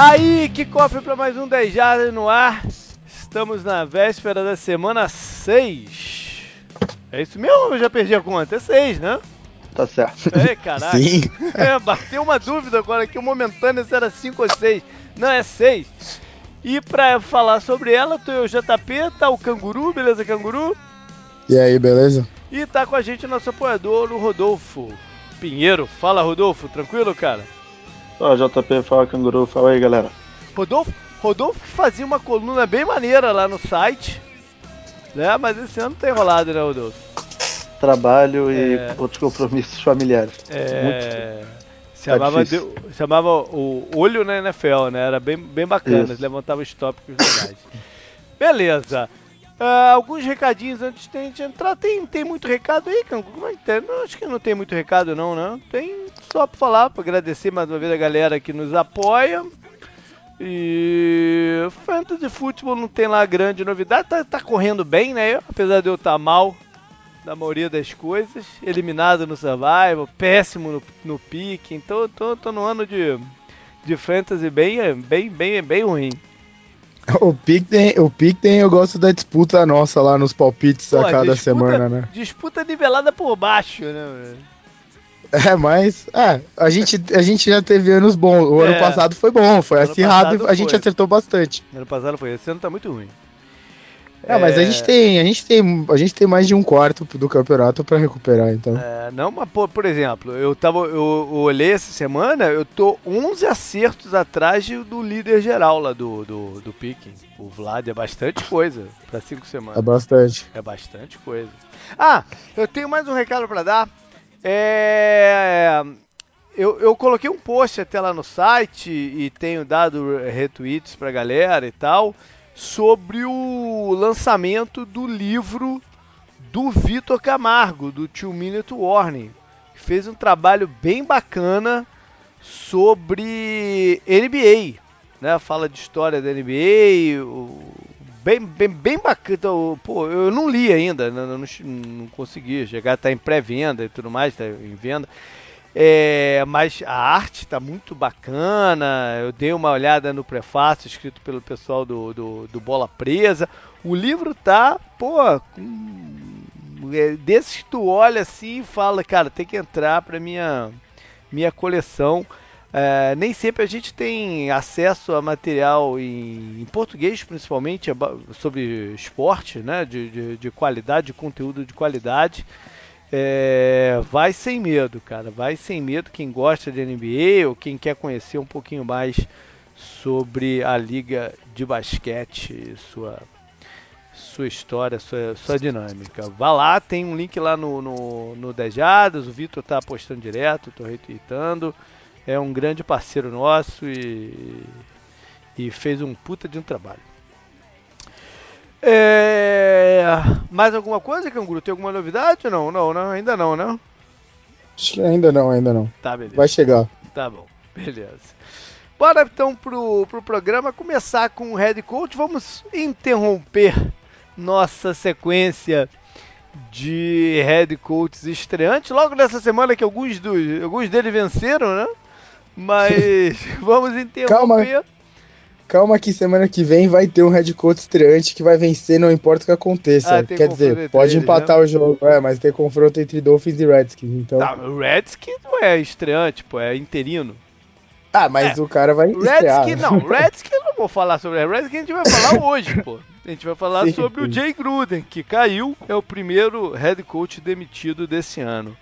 Tá aí, que cofre para mais um 10 Jardas no ar. Estamos na véspera da semana 6. É isso mesmo eu já perdi a conta? É 6, né? Tá certo. É, caraca. Sim. É, bateu uma dúvida agora aqui, momentânea se era 5 ou 6. Não, é 6. E pra falar sobre ela, tô eu, JP, tá o Canguru, beleza, Canguru? E aí, beleza? E tá com a gente o nosso apoiador, o Rodolfo Pinheiro. Fala, Rodolfo, tranquilo, cara? Ó, JP, fala canguru, fala aí, galera. Rodolfo, Rodolfo que fazia uma coluna bem maneira lá no site, né? Mas esse ano não tem rolado, né, Rodolfo? Trabalho e É. outros compromissos familiares. É. Tá Chamava, difícil. de- chamava o Olho na NFL, né? Era bem, bem bacana, Isso. levantava os tópicos legais. Beleza. Ah, alguns recadinhos antes de a gente entrar. Tem, tem muito recado aí, Cangu? Como é que? Não, acho que não tem muito recado, não, né? Tem só pra falar, pra agradecer mais uma vez a galera que nos apoia. E Fantasy Football não tem lá grande novidade, tá, tá correndo bem, né? Apesar de eu estar mal na maioria das coisas, eliminado no Survival, péssimo no, no pique, então tô, tô no ano de, de Fantasy bem, bem, bem, bem ruim. O Pick tem, o Pick tem, eu gosto da disputa nossa lá nos palpites Pô, a cada disputa- semana, né? Disputa nivelada por baixo, né? velho? É, mas, é, a gente, a gente já teve anos bons. O É. ano passado foi bom, foi Ano acirrado e a gente foi. acertou bastante. Ano passado foi, esse ano tá muito ruim. É, mas a gente tem, a gente tem, a gente tem mais de um quarto do campeonato pra recuperar, então. É, não, mas por, por exemplo, eu tava, eu, eu olhei essa semana, eu tô 11 acertos atrás do líder geral lá do, do, do Picking. O Vlad é bastante coisa 5 É semanas. bastante. É bastante coisa. Ah, eu tenho mais um recado pra dar. É. Eu, eu coloquei um post até lá no site e tenho dado retweets pra galera e tal sobre o lançamento do livro do Vitor Camargo, do Two Minute Warning. que Fez um trabalho bem bacana sobre NBA, né? Fala de história da NBA, o- bem, bem, bem bacana. Então, pô, eu não li ainda, não, não, não consegui chegar, tá em pré-venda e tudo mais, tá em venda. É, mas a arte tá muito bacana. Eu dei uma olhada no prefácio escrito pelo pessoal do, do, do Bola Presa. O livro tá, pô, é, desses que tu olha assim e fala, cara, tem que entrar pra minha, minha coleção. É, nem sempre a gente tem acesso a material em, em português, principalmente sobre esporte, né? De, de, de qualidade, de conteúdo de qualidade. É, vai sem medo, cara. Vai sem medo quem gosta de NBA ou quem quer conhecer um pouquinho mais sobre a liga de basquete, sua sua história, sua, sua dinâmica. Vá lá, tem um link lá no, no, no Dejadas, o Vitor tá postando direto, tô retweetando. É um grande parceiro nosso e, e fez um puta de um trabalho. É, mais alguma coisa, Canguru? Tem alguma novidade? Não, não, não, ainda não, né? Ainda não, ainda não. Tá, beleza. Vai chegar. Tá bom, beleza. Bora então pro, pro programa começar com o Head Coach. Vamos interromper nossa sequência de Head Coaches estreantes. Logo nessa semana que alguns, dos, alguns deles venceram, né? Mas vamos interromper. Calma que semana que vem vai ter um head coach estreante que vai vencer, não importa o que aconteça. Ah, Quer dizer, pode eles, empatar o jogo, é, mas tem confronto entre Dolphins e Redskins, então. Tá, o Redskins não é estreante, pô, é interino. Ah, mas o cara vai O estrear. Redskins não, o Redskins eu não vou falar sobre o Redskins, a gente vai falar hoje, pô. A gente vai falar Sim, sobre o sim. Jay Gruden, que caiu, é o primeiro head coach demitido desse ano.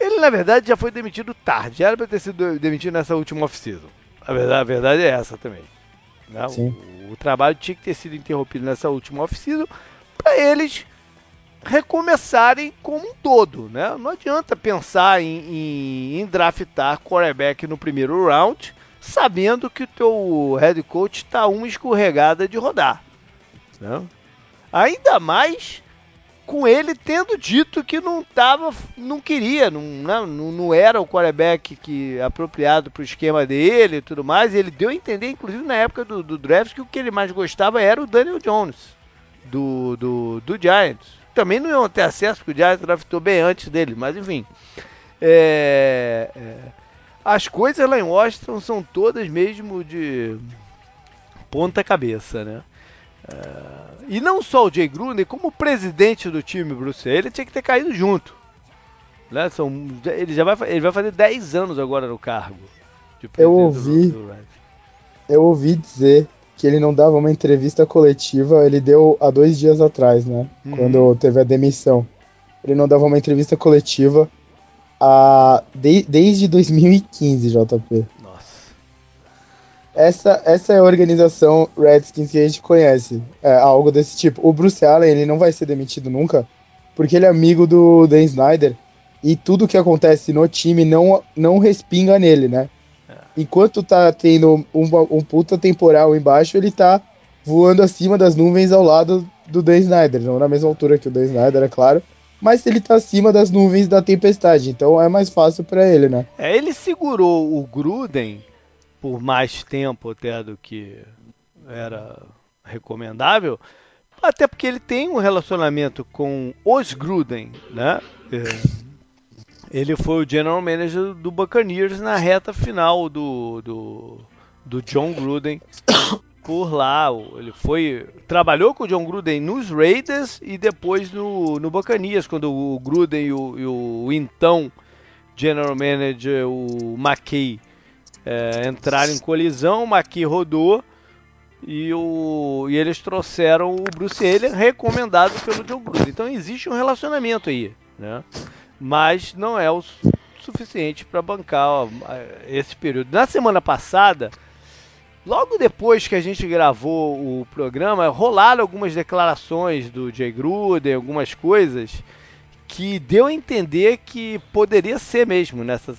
Ele, na verdade, já foi demitido tarde, já era pra ter sido demitido nessa última off-season. A verdade, a verdade é essa também. Né? O-. O, trabalho tinha que ter sido interrompido nessa última off-season para eles recomeçarem como um todo, né? Não adianta pensar em, em, em draftar quarterback no primeiro round, sabendo que o teu head coach está uma escorregada de rodar, né? Ainda mais com ele tendo dito que não tava, não queria, não, não, não era o quarterback que apropriado para o esquema dele e tudo mais. Ele deu a entender, inclusive na época do, do draft, que o que ele mais gostava era o Daniel Jones do, do, do Giants. Também não iam ter acesso, porque o Giants draftou bem antes dele, mas enfim. É, é, as coisas lá em Washington são todas mesmo de ponta cabeça, né? Uh, e não só o Jay Gruden, como o presidente do time, Bruce, ele tinha que ter caído junto. Né? São, ele já vai, ele vai fazer 10 anos agora no cargo. eu ouvi, do, do eu ouvi dizer que ele não dava uma entrevista coletiva, ele deu há dois dias atrás, né? Uhum. Quando teve a demissão. Ele não dava uma entrevista coletiva a, de, desde 2015, JP. Essa, essa é a organização Redskins que a gente conhece. É algo desse tipo. O Bruce Allen, ele não vai ser demitido nunca, porque ele é amigo do Dan Snyder. E tudo que acontece no time não, não respinga nele, né? É. Enquanto tá tendo um, um puta temporal embaixo, ele tá voando acima das nuvens ao lado do Dan Snyder. Não na mesma altura que o Dan Snyder, é claro mas ele tá acima das nuvens da tempestade, então é mais fácil para ele, né? É, ele segurou o Gruden por mais tempo até do que era recomendável, até porque ele tem um relacionamento com os Gruden, né? É, ele foi o general manager do Buccaneers na reta final do, do, do John Gruden por lá. Ele foi. Trabalhou com o John Gruden nos Raiders e depois no, no Bacanias, quando o Gruden e o, e o então General Manager, o McKay, é, entraram em colisão, o McKay rodou e, o, e eles trouxeram o Bruce Allen recomendado pelo John Gruden. Então existe um relacionamento aí, né? Mas não é o suficiente para bancar ó, esse período. Na semana passada, Logo depois que a gente gravou o programa, rolaram algumas declarações do Jay Gruden, algumas coisas que deu a entender que poderia ser mesmo nessa,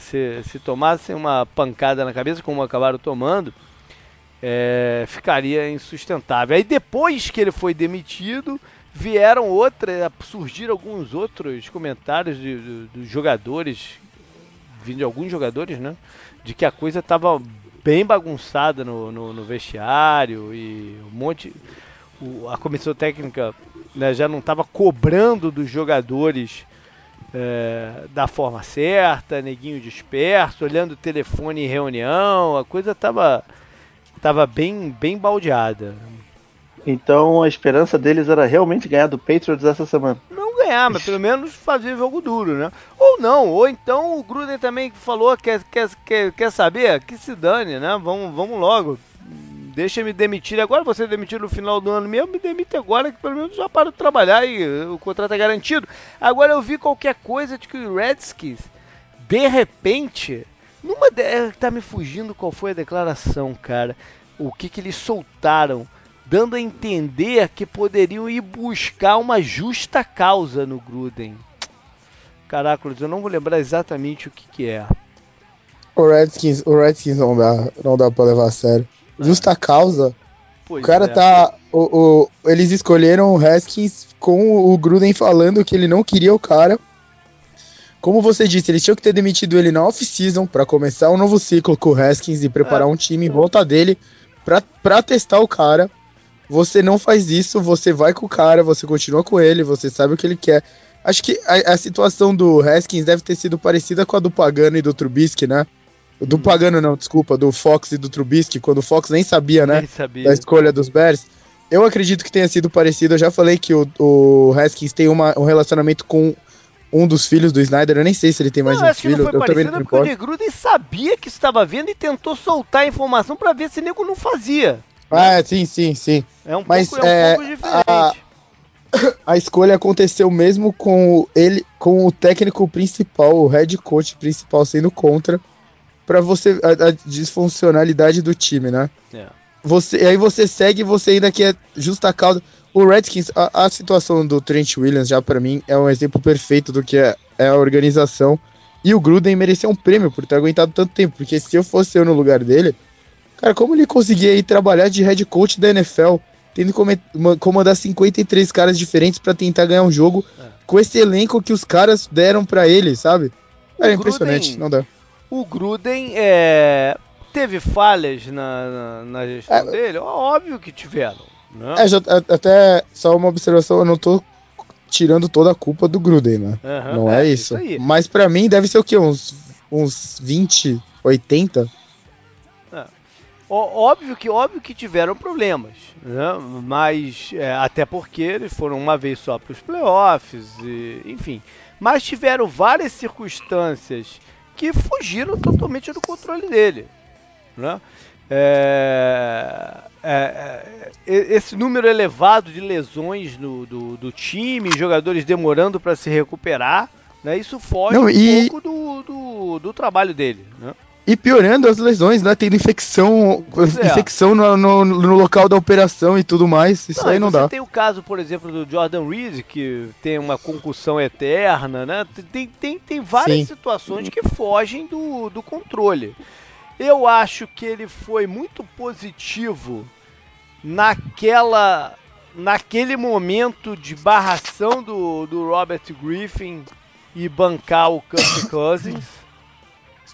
se, se tomassem uma pancada na cabeça, como acabaram tomando, é, ficaria insustentável. Aí depois que ele foi demitido, vieram outras, surgiram alguns outros comentários dos jogadores, vindo de alguns jogadores, né? De que a coisa estava bem bagunçada no, no, no vestiário e um monte. O, a comissão técnica né, já não estava cobrando dos jogadores é, da forma certa, neguinho disperso, olhando o telefone em reunião, a coisa estava tava bem, bem baldeada. Então a esperança deles era realmente ganhar do Patriots essa semana. Não ganhar, mas pelo menos fazer jogo duro, né? Ou não, ou então o Gruden também falou, quer, quer, quer, quer saber? Que se dane, né? Vamos, vamos logo. Deixa me demitir agora, você demitir no final do ano mesmo, me demite agora que pelo menos já paro de trabalhar e o contrato é garantido. Agora eu vi qualquer coisa de que o Redskins, de repente, numa de... tá me fugindo qual foi a declaração, cara. O que que eles soltaram? dando a entender que poderiam ir buscar uma justa causa no Gruden. Caracoles, eu não vou lembrar exatamente o que, que é. O Redskins, o Redskins não dá, não dá pra levar a sério. Justa causa. Pois o cara é. tá. O, o, eles escolheram o Redskins com o Gruden falando que ele não queria o cara. Como você disse, eles tinham que ter demitido ele na off-season para começar um novo ciclo com o Haskins e preparar é. um time em volta dele para testar o cara. Você não faz isso, você vai com o cara, você continua com ele, você sabe o que ele quer. Acho que a, a situação do Haskins deve ter sido parecida com a do Pagano e do Trubisky, né? Do hum. Pagano não, desculpa, do Fox e do Trubisky, quando o Fox nem sabia, né? Nem sabia. Da escolha dos Bears. Eu acredito que tenha sido parecido. Eu já falei que o, o Haskins tem uma, um relacionamento com um dos filhos do Snyder. Eu nem sei se ele tem mais não, um filho. eu também não porque o Gruden sabia que estava vendo e tentou soltar a informação para ver se o nego não fazia. Ah, sim, sim, sim. É um Mas, pouco, é um pouco diferente. A, a escolha aconteceu mesmo com ele, com o técnico principal, o head coach principal sendo contra, para você a, a, disfuncionalidade do time, né? É. Você, aí você segue, você ainda quer justa causa. O Redskins, a, a situação do Trent Williams já para mim é um exemplo perfeito do que é, é a organização. E o Gruden mereceu um prêmio por ter aguentado tanto tempo, porque se eu fosse eu no lugar dele, Cara, como ele conseguia ir trabalhar de head coach da NFL, tendo que comandar 53 caras diferentes para tentar ganhar um jogo é. com esse elenco que os caras deram para ele, sabe? Era impressionante, Gruden, não dá. O Gruden é, teve falhas na, na, na gestão é, dele? Óbvio que tiveram. Né? É, já, até só uma observação, eu não tô tirando toda a culpa do Gruden, né? Uhum, não é, é isso. isso Mas para mim deve ser o quê? Uns uns 20, 80. É. Óbvio que óbvio que tiveram problemas, né? mas é, até porque eles foram uma vez só para os playoffs, e, enfim. Mas tiveram várias circunstâncias que fugiram totalmente do controle dele. Né? É, é, é, esse número elevado de lesões no, do, do time, jogadores demorando para se recuperar, né? isso foge Não, e... um pouco do, do, do trabalho dele. Né? E piorando as lesões, né? Tendo infecção, é. infecção no, no, no, local da operação e tudo mais. Isso não, aí não dá. tem o caso, por exemplo, do Jordan Reed, que tem uma concussão eterna, né? Tem, tem, tem várias Sim. situações que fogem do, do controle. Eu acho que ele foi muito positivo naquela naquele momento de barração do, do Robert Griffin e bancar o Kirk Cousins.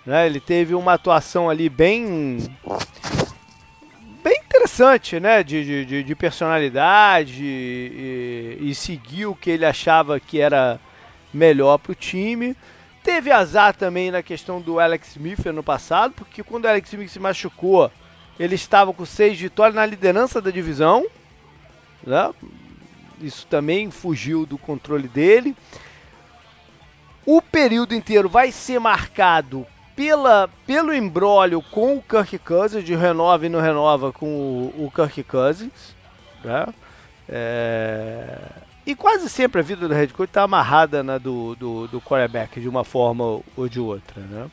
Né? Ele teve uma atuação ali bem bem interessante, né? De, de, de personalidade e, e, seguiu o que ele achava que era melhor para o time. Teve azar também na questão do Alex Smith ano passado, porque quando o Alex Smith se machucou, ele estava com seis vitórias na liderança da divisão. Né? Isso também fugiu do controle dele. O período inteiro vai ser marcado pela, pelo embrólio com o Kirk Cousins, de renova e não renova com o, o Kirk Cousins. Né? É... E quase sempre a vida do head coach está amarrada na do, do, do quarterback, de uma forma ou de outra. Né?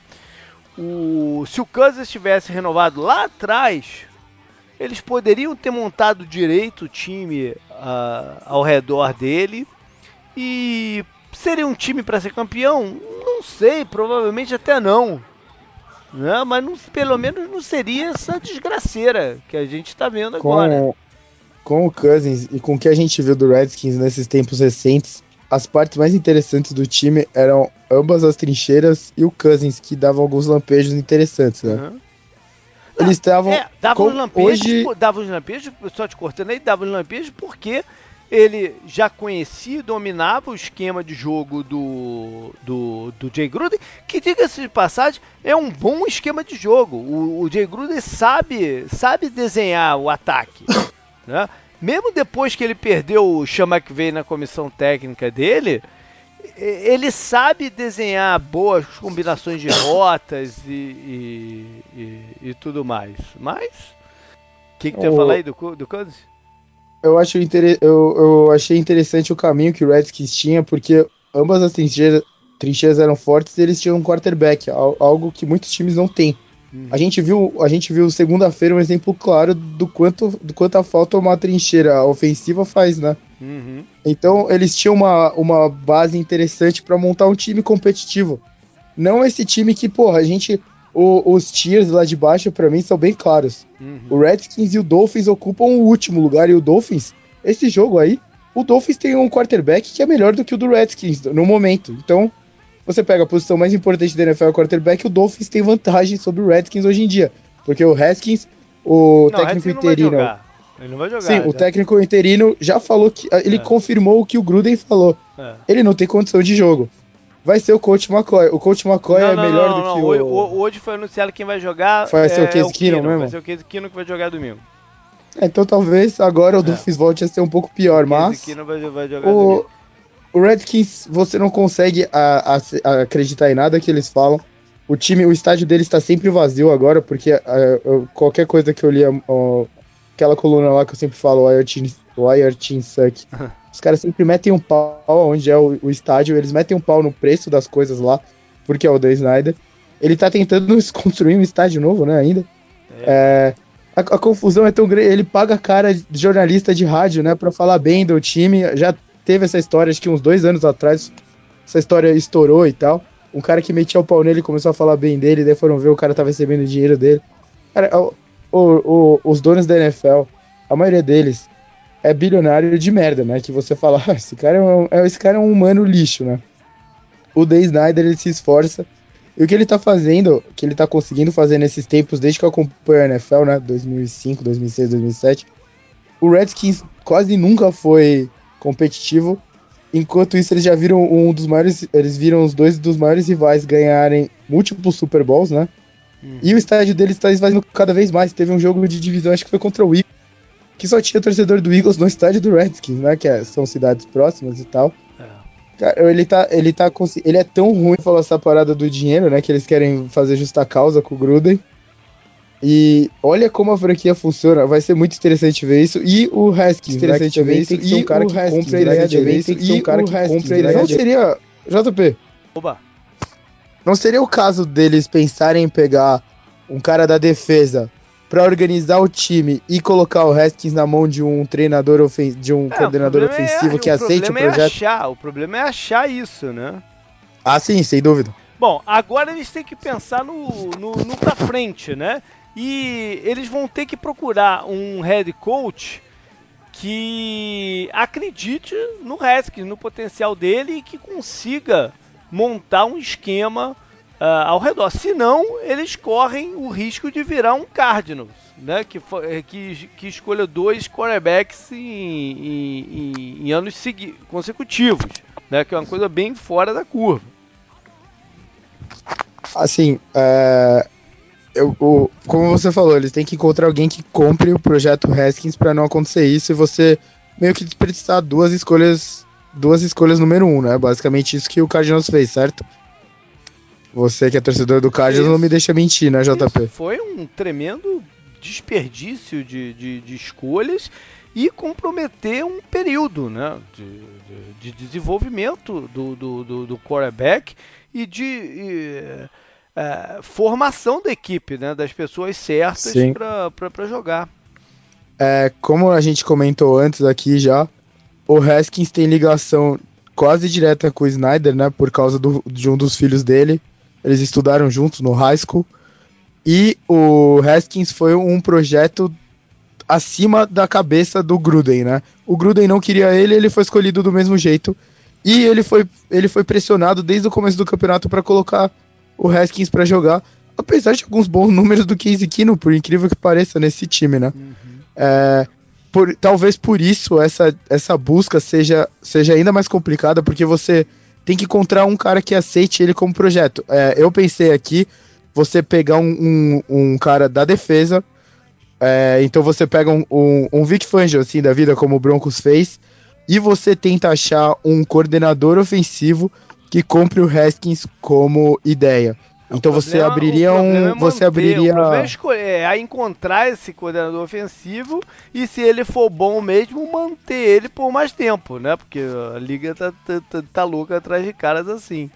O, se o Cousins tivesse renovado lá atrás, eles poderiam ter montado direito o time uh, ao redor dele e seria um time para ser campeão? Não sei, provavelmente até não. Não, mas não, pelo menos não seria essa desgraceira que a gente está vendo agora. Com, com o Cousins e com o que a gente viu do Redskins nesses tempos recentes, as partes mais interessantes do time eram ambas as trincheiras e o Cousins, que dava alguns lampejos interessantes, né? Uhum. Eles estavam. É, dava os lampejos, hoje... dava os lampejos, só te cortando aí, dava os lampejos porque ele já conhecia, dominava o esquema de jogo do, do, do Jay Gruden, que diga-se de passagem, é um bom esquema de jogo. O, o Jay Gruden sabe, sabe desenhar o ataque. Né? Mesmo depois que ele perdeu o Sean McVay na comissão técnica dele, ele sabe desenhar boas combinações de rotas e, e, e, e tudo mais. Mas, o que, que tu ia falar aí do, do Cousins? Eu, acho inter... eu, eu achei interessante o caminho que o Redskins tinha, porque ambas as trincheiras, trincheiras eram fortes e eles tinham um quarterback, algo que muitos times não têm. Uhum. A gente viu, a gente viu segunda-feira um exemplo claro do quanto, do quanto a falta uma trincheira ofensiva faz, né? Uhum. Então eles tinham uma, uma base interessante para montar um time competitivo. Não esse time que, porra, a gente o, os tiers lá de baixo, para mim, são bem claros. Uhum. O Redskins e o Dolphins ocupam o último lugar, e o Dolphins, esse jogo aí, o Dolphins tem um quarterback que é melhor do que o do Redskins no momento. Então, você pega a posição mais importante da NFL, o quarterback, o Dolphins tem vantagem sobre o Redskins hoje em dia. Porque o Redskins, o não, técnico interino. Ele não vai jogar. Sim, já. o técnico interino já falou que. Ele é. confirmou o que o Gruden falou. É. Ele não tem condição de jogo vai ser o Coach McCoy. O Coach McCoy não, é não, melhor não, do que o... Hoje foi anunciado quem vai jogar. Vai é, ser o Case é Keenum mesmo? Vai ser o Case Keenum que vai jogar domingo. É, então talvez agora o Dolphins é. volte a ser um pouco pior, o mas... Vai, vai jogar o, domingo. o Redskins, você não consegue a, a, acreditar em nada que eles falam. O time, o estádio deles está sempre vazio agora, porque qualquer coisa que eu li, aquela coluna lá que eu sempre falo, o Team Suck, Os caras sempre metem um pau onde é o, o, estádio, eles metem um pau no preço das coisas lá, porque é o The Snyder. Ele tá tentando construir um estádio novo, né, ainda. É. É, a, a, confusão é tão grande, ele paga a cara de jornalista de rádio, né, pra falar bem do time. Já teve essa história, acho que uns dois anos atrás, essa história estourou e tal. Um cara que metia o pau nele começou a falar bem dele, daí foram ver o cara tava recebendo dinheiro dele. Cara, o, o, o, os donos da NFL, a maioria deles, é bilionário de merda, né? Que você fala, ah, esse cara é, um, é, esse cara é um humano lixo, né? O Day Snyder ele se esforça. E o que ele tá fazendo, que ele tá conseguindo fazer nesses tempos, desde que eu acompanho a NFL, né? 2005, 2006, 2007, o Redskins quase nunca foi competitivo. Enquanto isso, eles já viram um dos maiores. Eles viram os dois dos maiores rivais ganharem múltiplos Super Bowls, né? Uhum. E o estádio deles está esvaziando cada vez mais. Teve um jogo de divisão, acho que foi contra o Eagles, que só tinha torcedor do Eagles no estádio do Redskins, né? Que é, são cidades próximas e tal. É. Cara, ele tá, ele tá ele é tão ruim falar essa parada do dinheiro, né? Que eles querem fazer justa causa com o Gruden. E olha como a franquia funciona, vai ser muito interessante ver isso. E o Haskins, interessante né, ver isso. Tem que ser um cara que compra a ideia dele, tem que ser um cara que compra a ideia Não seria, JP. Oba. Não seria o caso deles pensarem em pegar um cara da defesa para organizar o time e colocar o Haskins na mão de um treinador ofen de um é, coordenador é ofensivo é, que aceite o, o projeto? É achar, o problema é achar isso, né? Ah, sim, sem dúvida. Bom, agora eles têm que pensar no, no, no pra frente, né? E eles vão ter que procurar um head coach que acredite no Haskins, no potencial dele e que consiga montar um esquema ao redor. Senão, eles correm o risco de virar um Cardinals, né? que, eh, que, que escolha dois quarterbacks em, em, em, em anos consecutivos, né? que é uma coisa bem fora da curva. Assim, é, eu, o, como você falou, eles têm que encontrar alguém que compre o projeto Haskins para não acontecer isso e você meio que desperdiçar duas escolhas, duas escolhas número um, né? Basicamente isso que o Cardinals fez, certo? Você que é torcedor do isso, não me deixa mentir, né, JP? foi um tremendo desperdício de, de, de, escolhas e comprometer um período né, de, de, de desenvolvimento do, do, do, do quarterback e de. E, é, formação da equipe, né? Das pessoas certas para jogar. É, como a gente comentou antes aqui já, o Haskins tem ligação quase direta com o Snyder, né? Por causa do, de um dos filhos dele. Eles estudaram juntos no high school. E o Haskins foi um projeto acima da cabeça do Gruden, né? O Gruden não queria ele, ele foi escolhido do mesmo jeito. E ele foi, ele foi pressionado desde o começo do campeonato para colocar o Haskins para jogar, apesar de alguns bons números do Case Keenum, por incrível que pareça, nesse time, né? Uhum. É, por, talvez por isso essa, essa busca seja, seja ainda mais complicada, porque você tem que encontrar um cara que aceite ele como projeto. É, eu pensei aqui, você pegar um, um, um cara da defesa, é, então você pega um, um, um Vic Fangio, assim, da vida, como o Broncos fez, e você tenta achar um coordenador ofensivo que compre o Haskins como ideia. Então você abriria um. É você abriria. O é escolher, é encontrar esse coordenador ofensivo e se ele for bom mesmo, manter ele por mais tempo, né? Porque a liga tá, tá, tá, tá louca atrás de caras assim.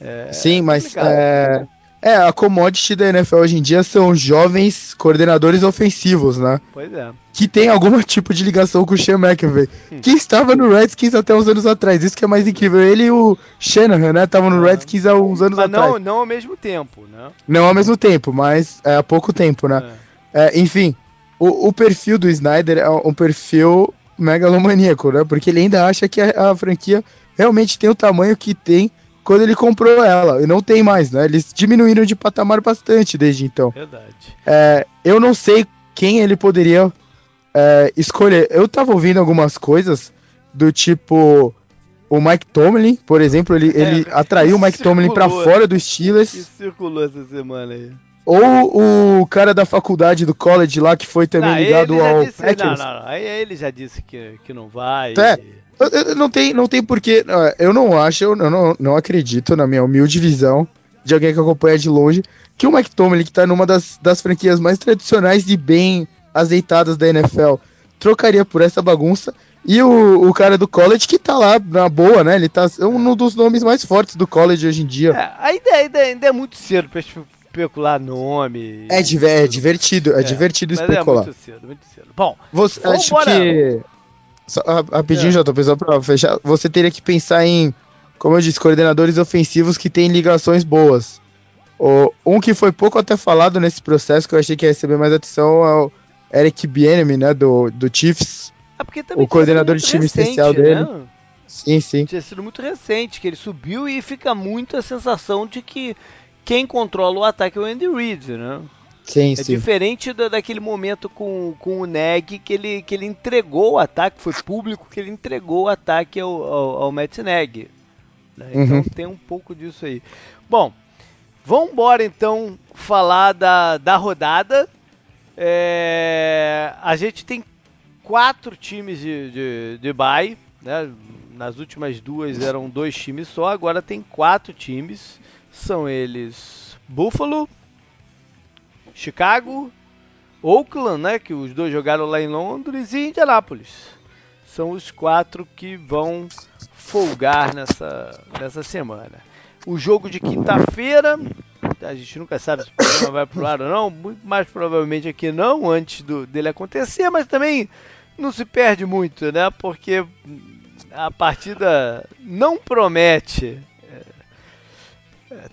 É, Sim, mas é, é, a commodity da NFL hoje em dia são jovens coordenadores ofensivos, né? Pois é. Que tem algum tipo de ligação com o Sean McVay. Hum. Que estava no Redskins até uns anos atrás. Isso que é mais incrível. Ele e o Shanahan, né? Estavam no Redskins há uns anos mas atrás. Não, não ao mesmo tempo, né? Não ao mesmo tempo, mas é, há pouco tempo, né? É. É, enfim, o, o, perfil do Snyder é um perfil megalomaníaco, né? Porque ele ainda acha que a, a franquia realmente tem o tamanho que tem quando ele comprou ela. E não tem mais, né? Eles diminuíram de patamar bastante desde então. Verdade. É, eu não sei quem ele poderia é, escolher. Eu tava ouvindo algumas coisas do tipo. O Mike Tomlin, por exemplo, ele, é, ele atraiu o Mike Tomlin para fora dos Steelers. Que circulou essa semana aí. Ou o cara da faculdade do college lá que foi também não, ligado ao disse, Packers. Não, não, não. Aí ele já disse que, que não vai. É. Não tem, não tem porquê. Eu não acho, eu não, não acredito, na minha humilde visão, de alguém que acompanha de longe, que o Mike Tomlin, que tá numa das, das franquias mais tradicionais e bem azeitadas da NFL, trocaria por essa bagunça. E o, o cara do college que tá lá na boa, né? Ele tá é um dos nomes mais fortes do college hoje em dia. É, ainda, ainda, ainda é muito cedo pra especular nome. É, é divertido, é, é divertido especular. É muito cedo, muito cedo. Bom, você acho que só, rapidinho, é. JP, só pra fechar. Você teria que pensar em, como eu disse, coordenadores ofensivos que têm ligações boas. O, um que foi pouco até falado nesse processo, que eu achei que ia receber mais atenção, é o Eric Bieniemy, né, do, do Chiefs. É o coordenador de time recente, especial né? dele. Sim, sim. Tinha sido muito recente, que ele subiu e fica muito a sensação de que quem controla o ataque é o Andy Reid, né? Sim, é sim. diferente da, daquele momento com, com o Neg que ele, que ele entregou o ataque, foi público que ele entregou o ataque ao, ao, ao Matt Neg. Né? Então uhum. tem um pouco disso aí. Bom, Vamos embora então falar da, da rodada. É, a gente tem quatro times de, de, de bye, né? Nas últimas duas eram dois times só, agora tem quatro times. São eles Buffalo, Chicago, Oakland, né? Que os dois jogaram lá em Londres e Indianápolis. São os quatro que vão folgar nessa, nessa semana. O jogo de quinta-feira, a gente nunca sabe se o programa vai pro ar ou não, muito mais provavelmente aqui não, antes do, dele acontecer, mas também não se perde muito, né? Porque a partida não promete.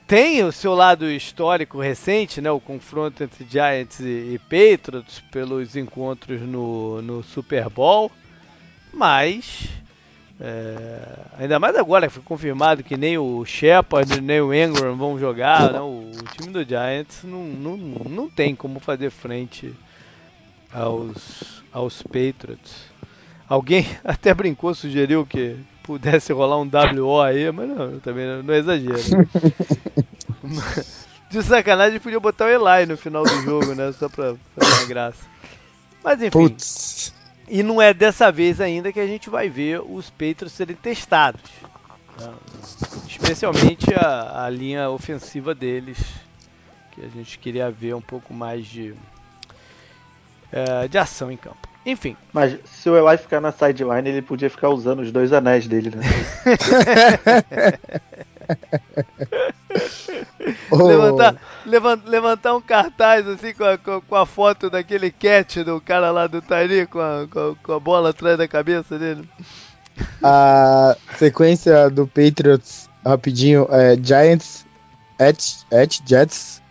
Tem o seu lado histórico recente, né? O confronto entre Giants e, e Patriots pelos encontros no, no Super Bowl, mas é, ainda mais agora que foi confirmado que nem o Shepard nem o Ingram vão jogar, né? o, o, time do Giants não, não, não tem como fazer frente aos, aos Patriots. Alguém até brincou, sugeriu que pudesse rolar um WO aí, mas não, também não, não é exagero. De sacanagem podia botar o Eli no final do jogo, né? Só pra fazer uma graça. Mas enfim. Putz. E não é dessa vez ainda que a gente vai ver os Patriots serem testados. Né? Especialmente a, a, linha ofensiva deles, que a gente queria ver um pouco mais de, é, de ação em campo. Enfim. Mas se o Eli ficar na sideline, ele podia ficar usando os dois anéis dele, né? oh. levantar, levant, levantar um cartaz assim com a, com, com, a foto daquele catch do cara lá do Tiny com a, com, com a bola atrás da cabeça dele. A sequência do Patriots, rapidinho, é Giants, at, at Jets,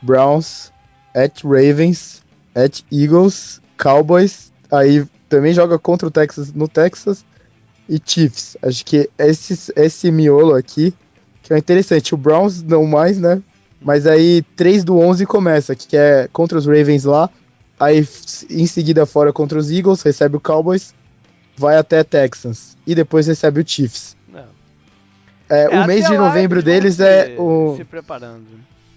Browns, at Ravens, at Eagles, Cowboys, aí também joga contra o Texas no Texas e Chiefs. Acho que esse, esse miolo aqui que é interessante. O Browns não mais, né? Mas aí 3 do 11 começa, que é contra os Ravens lá. Aí em seguida fora contra os Eagles, recebe o Cowboys, vai até Texans e depois recebe o Chiefs. É, é, o mês de novembro deles é o se preparando.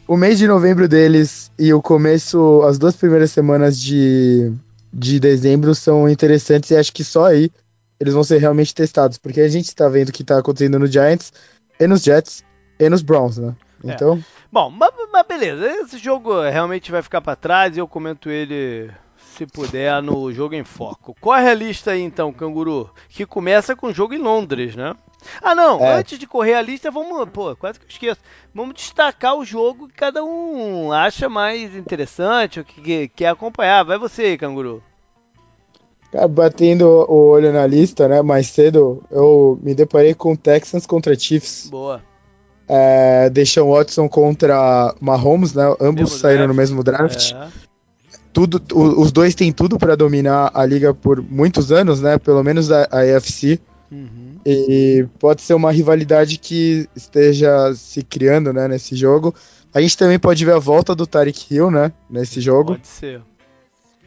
O mês de novembro deles e o começo, as duas primeiras semanas de, de dezembro são interessantes e acho que só aí eles vão ser realmente testados, porque a gente está vendo o que está acontecendo no Giants e nos Jets e nos Browns, né? É. Então. É. Bom, mas, mas, beleza, esse jogo realmente vai ficar para trás e eu comento ele, se puder, no jogo em foco. Corre a lista aí então, Canguru, que começa com o jogo em Londres, né? Ah, não, é. antes de correr a lista, vamos, pô, quase que eu esqueço. Vamos destacar o jogo que cada um acha mais interessante, ou que quer acompanhar. Vai você aí, Canguru. Cara, batendo o olho na lista, né, mais cedo, eu me deparei com Texans contra Chiefs. Boa. É, Deshaun Watson contra Mahomes, né? Ambos mesmo saíram draft. no mesmo draft. É. Tudo, o, os dois têm tudo para dominar a liga por muitos anos, né? Pelo menos a, a AFC. Uhum. E pode ser uma rivalidade que esteja se criando, né? Nesse jogo. A gente também pode ver a volta do Tarek Hill, né? Nesse jogo. Pode ser.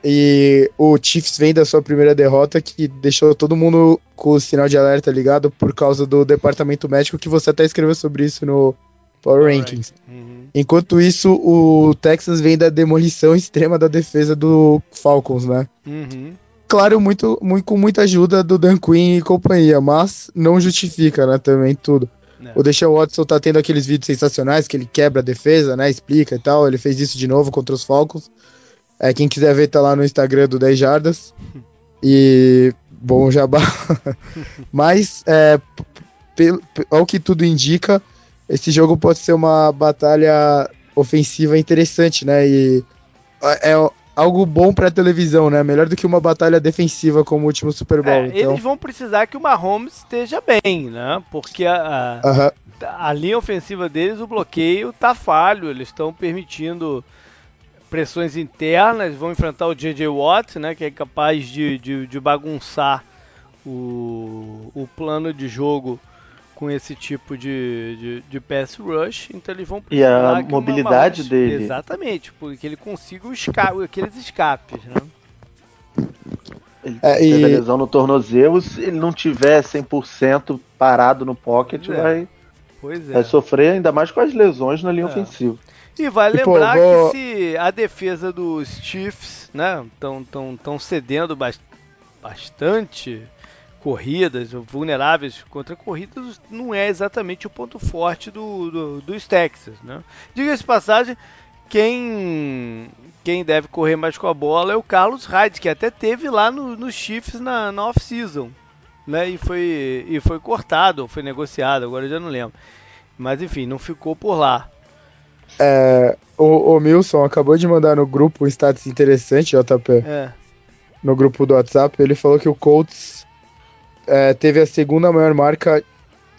E o Chiefs vem da sua primeira derrota que deixou todo mundo com o sinal de alerta ligado por causa do departamento médico que você até escreveu sobre isso no Power Rankings. Uhum. Enquanto isso, o Texas vem da demolição extrema da defesa do Falcons, né? Uhum. Claro, muito, muito, com muita ajuda do Dan Quinn e companhia, mas não justifica, né, também tudo. Não. O Deshaun Watson tá tendo aqueles vídeos sensacionais que ele quebra a defesa, né, explica e tal, ele fez isso de novo contra os Falcons. É, quem quiser ver, tá lá no Instagram do 10 Jardas. E. Bom jabá. Mas, é, ao que tudo indica, esse jogo pode ser uma batalha ofensiva interessante, né? E é, é algo bom pra televisão, né? Melhor do que uma batalha defensiva como o último Super Bowl. É, então... Eles vão precisar que o Mahomes esteja bem, né? Porque a, a, uh -huh. a linha ofensiva deles, o bloqueio tá falho. Eles estão permitindo pressões internas, vão enfrentar o J.J. Watt, né, que é capaz de, de, de bagunçar o, o plano de jogo com esse tipo de, de, de pass rush, então eles vão precisar... E a mobilidade uma, dele. Exatamente, porque ele consiga escape, aqueles escapes, né? Ele é, e... lesão no tornozelo, se ele não tiver 100% parado no pocket, é. vai Pois é. Vai sofrer ainda mais com as lesões na linha é. ofensiva. E vai e, lembrar pô, vou... que se a defesa dos Chiefs, né, estão tão, tão cedendo bastante corridas, vulneráveis contra corridas, não é exatamente o ponto forte do, do, dos Texas. Né? Diga-se passagem, quem, quem deve correr mais com a bola é o Carlos Hyde, que até teve lá no, nos Chiefs na, na off-season. Né? E, foi, e foi cortado, foi negociado, agora eu já não lembro. Mas enfim, não ficou por lá. É, o, o Milson acabou de mandar no grupo um status interessante, JP. É. No grupo do WhatsApp, ele falou que o Colts é, teve a segunda maior marca,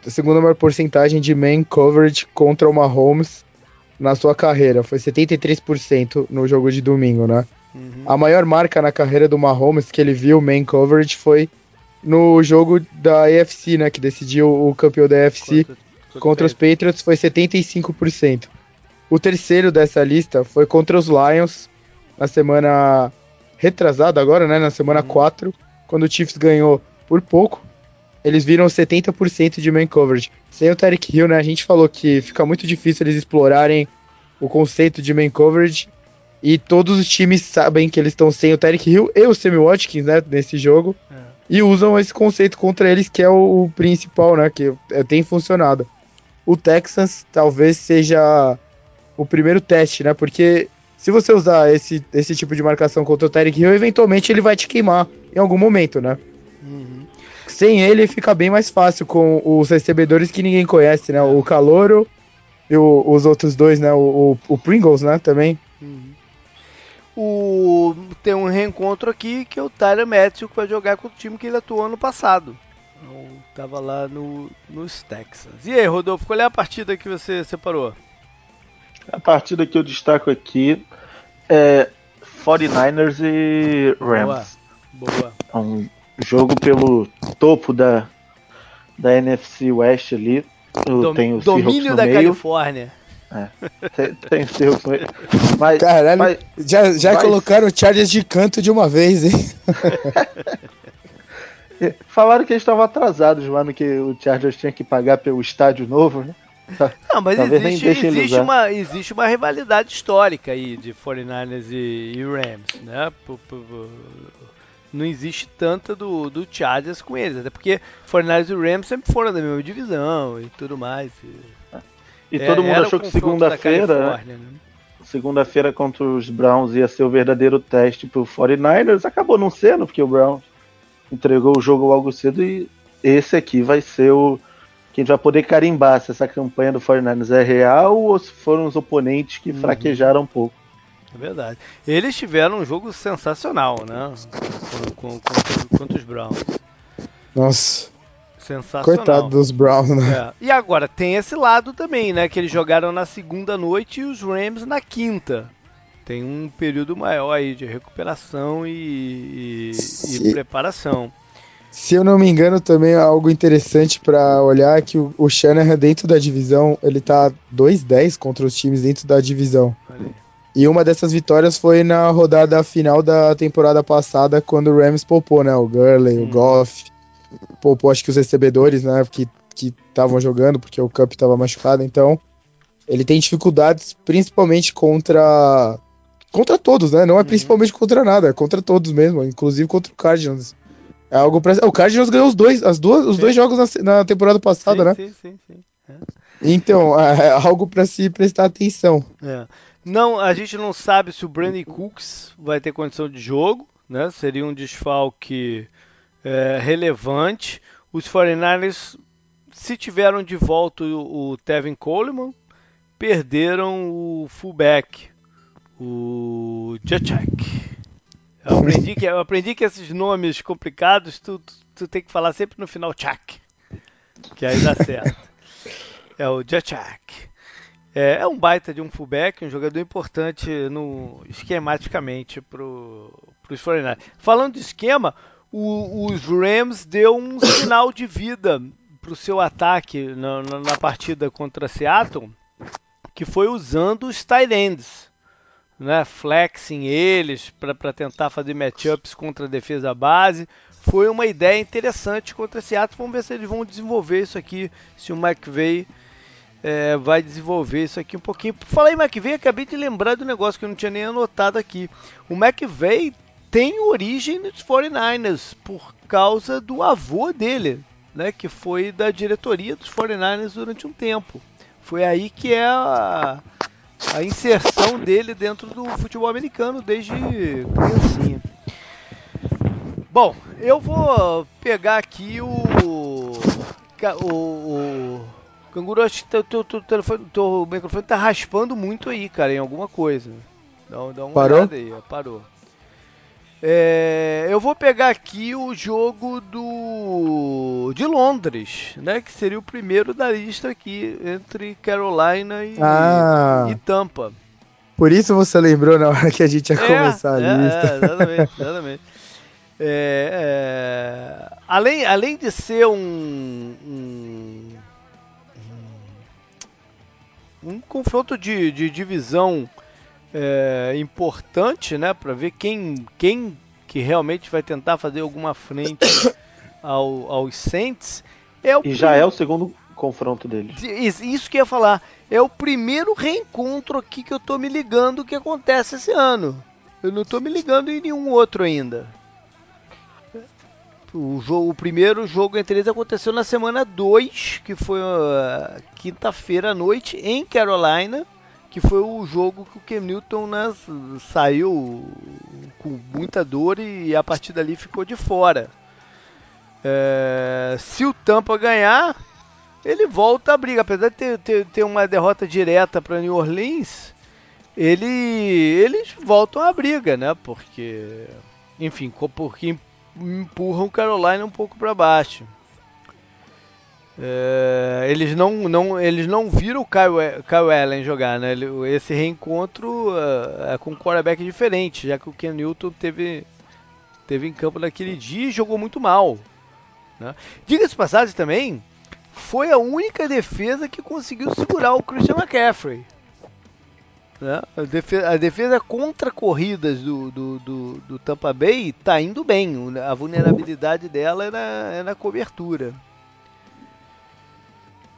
a segunda maior porcentagem de main coverage contra o Mahomes na sua carreira. Foi 73% no jogo de domingo, né? Uhum. A maior marca na carreira do Mahomes que ele viu main coverage foi no jogo da AFC, né? Que decidiu o campeão da AFC contra, contra, contra os Patriots, foi 75%. O terceiro dessa lista foi contra os Lions na semana retrasada agora, né? Na semana uhum. 4, quando o Chiefs ganhou por pouco, eles viram 70% de main coverage. Sem o Tarek Hill, né, a gente falou que fica muito difícil eles explorarem o conceito de main coverage. E todos os times sabem que eles estão sem o Tarek Hill e o Sammy Watkins, né, nesse jogo. É. E usam esse conceito contra eles, que é o, o principal, né, que é, tem funcionado. O Texans talvez seja o primeiro teste, né, porque se você usar esse, esse tipo de marcação contra o Tarek Hill, eventualmente ele vai te queimar em algum momento, né? Sem ele fica bem mais fácil com os recebedores que ninguém conhece, né? O Calouro e o, os outros dois, né? O, o, o Pringles, né? Também. Uhum. O, tem um reencontro aqui que é o Tyler Matthew que vai jogar com o time que ele atuou ano passado. Então, tava lá no, nos Texans. E aí, Rodolfo, qual é a partida que você separou? A partida que eu destaco aqui é 49ers e Rams. Boa. Boa. Um jogo pelo topo da, da NFC West ali. Dom, tem o domínio da meio. Califórnia. É, tem, tem no meio. Mas, Caralho, mas, já, já mas... colocaram o Chargers de canto de uma vez, hein? Falaram que eles estavam atrasados, mano, que o Chargers tinha que pagar pelo estádio novo, né? Não, mas existe, existe, uma, existe uma rivalidade histórica aí de 49ers e, e Rams, né? P -p -p não existe tanta do, do Chargers com eles, até porque 49ers e Rams sempre foram da mesma divisão e tudo mais. E, e é, todo mundo achou que segunda-feira, né? segunda-feira contra os Browns ia ser o verdadeiro teste pro 49ers, acabou não sendo, porque o Browns entregou o jogo logo cedo e esse aqui vai ser o que a gente vai poder carimbar se essa campanha do 49ers é real ou se foram os oponentes que uhum. fraquejaram um pouco. É verdade. Eles tiveram um jogo sensacional, né? Contra, contra os Browns. Nossa. Sensacional. Coitado dos Browns, né? É. E agora tem esse lado também, né? Que eles jogaram na segunda noite e os Rams na quinta. Tem um período maior aí de recuperação e, e, e preparação. Se eu não me engano, também é algo interessante para olhar é que o, o Shanahan dentro da divisão, ele tá 2-10 contra os times dentro da divisão. E uma dessas vitórias foi na rodada final da temporada passada, quando o Rams poupou, né? O Gurley, hum. o Goff, poupou acho que os recebedores, né? Que estavam jogando, porque o Cup estava machucado. Então, ele tem dificuldades principalmente contra. Contra todos, né? Não é uhum. principalmente contra nada, é contra todos mesmo, inclusive contra o Cardinals. É algo pra... O Cardinals ganhou os dois, as duas, os sim. dois jogos na, na, temporada passada, sim, né? Sim, sim, sim. É. Então, é, é algo para se prestar atenção. É. Não, a gente não sabe se o Brandon Cooks vai ter condição de jogo, né? Seria um desfalque é, relevante. Os 49ers, se tiveram de volta o, o Tevin Coleman, perderam o fullback, o Jacek. Eu aprendi que, eu aprendi que esses nomes complicados tu, tu, tu tem que falar sempre no final Chak, que aí dá certo. É o Jacek. É, é, um baita de um fullback, um jogador importante no esquematicamente para os 49 Falando de esquema, o, os Rams deu um sinal de vida para o seu ataque na, na, na, partida contra Seattle, que foi usando os tight ends, né, flexing eles para tentar fazer matchups contra a defesa base. Foi uma ideia interessante contra Seattle. Vamos ver se eles vão desenvolver isso aqui, se o McVay é, vai desenvolver isso aqui um pouquinho. Falei McVeigh, acabei de lembrar do negócio que eu não tinha nem anotado aqui. O McVeigh tem origem nos 49ers por causa do avô dele, né, que foi da diretoria dos 49ers durante um tempo. Foi aí que é a, a inserção dele dentro do futebol americano desde criancinha. Bom, eu vou pegar aqui o. O, o Canguru, acho que teu, teu, telefone, teu microfone tá raspando muito aí, cara, em alguma coisa. Dá, dá uma parou? olhada aí, parou. É, eu vou pegar aqui o jogo do de Londres, né? Que seria o primeiro da lista aqui entre Carolina e, ah, e Tampa. Por isso você lembrou na hora que a gente ia é, começar a é, lista. É, exatamente, exatamente. É, é, além, além de ser um, um, um confronto de, de divisão é, importante, né, para ver quem, quem que realmente vai tentar fazer alguma frente ao, aos Saints. É o e já é o segundo confronto deles. Isso que eu ia falar. É o primeiro reencontro aqui que eu tô me ligando que acontece esse ano. Eu não tô me ligando em nenhum outro ainda. O, jogo, o primeiro jogo entre eles aconteceu na semana 2, que foi uh, quinta-feira à noite, em Carolina, que foi o jogo que o Cam Newton né, saiu com muita dor e a partir dali ficou de fora. É, se o Tampa ganhar, ele volta a briga. Apesar de ter, ter, ter uma derrota direta para New Orleans, ele, eles voltam à briga, né? Porque, enfim, porque empurram Carolina um pouco para baixo. É, eles, não, não, eles não viram o Kyle, Kyle Allen jogar, né? Esse reencontro uh, é com um quarterback diferente, já que o Ken Newton teve, teve em campo naquele dia e jogou muito mal. Né? Diga-se passagem também, foi a única defesa que conseguiu segurar o Christian McCaffrey. Né? A, defesa, a, defesa, contra corridas do, do, do, do Tampa Bay está indo bem. A vulnerabilidade dela é na, é na cobertura.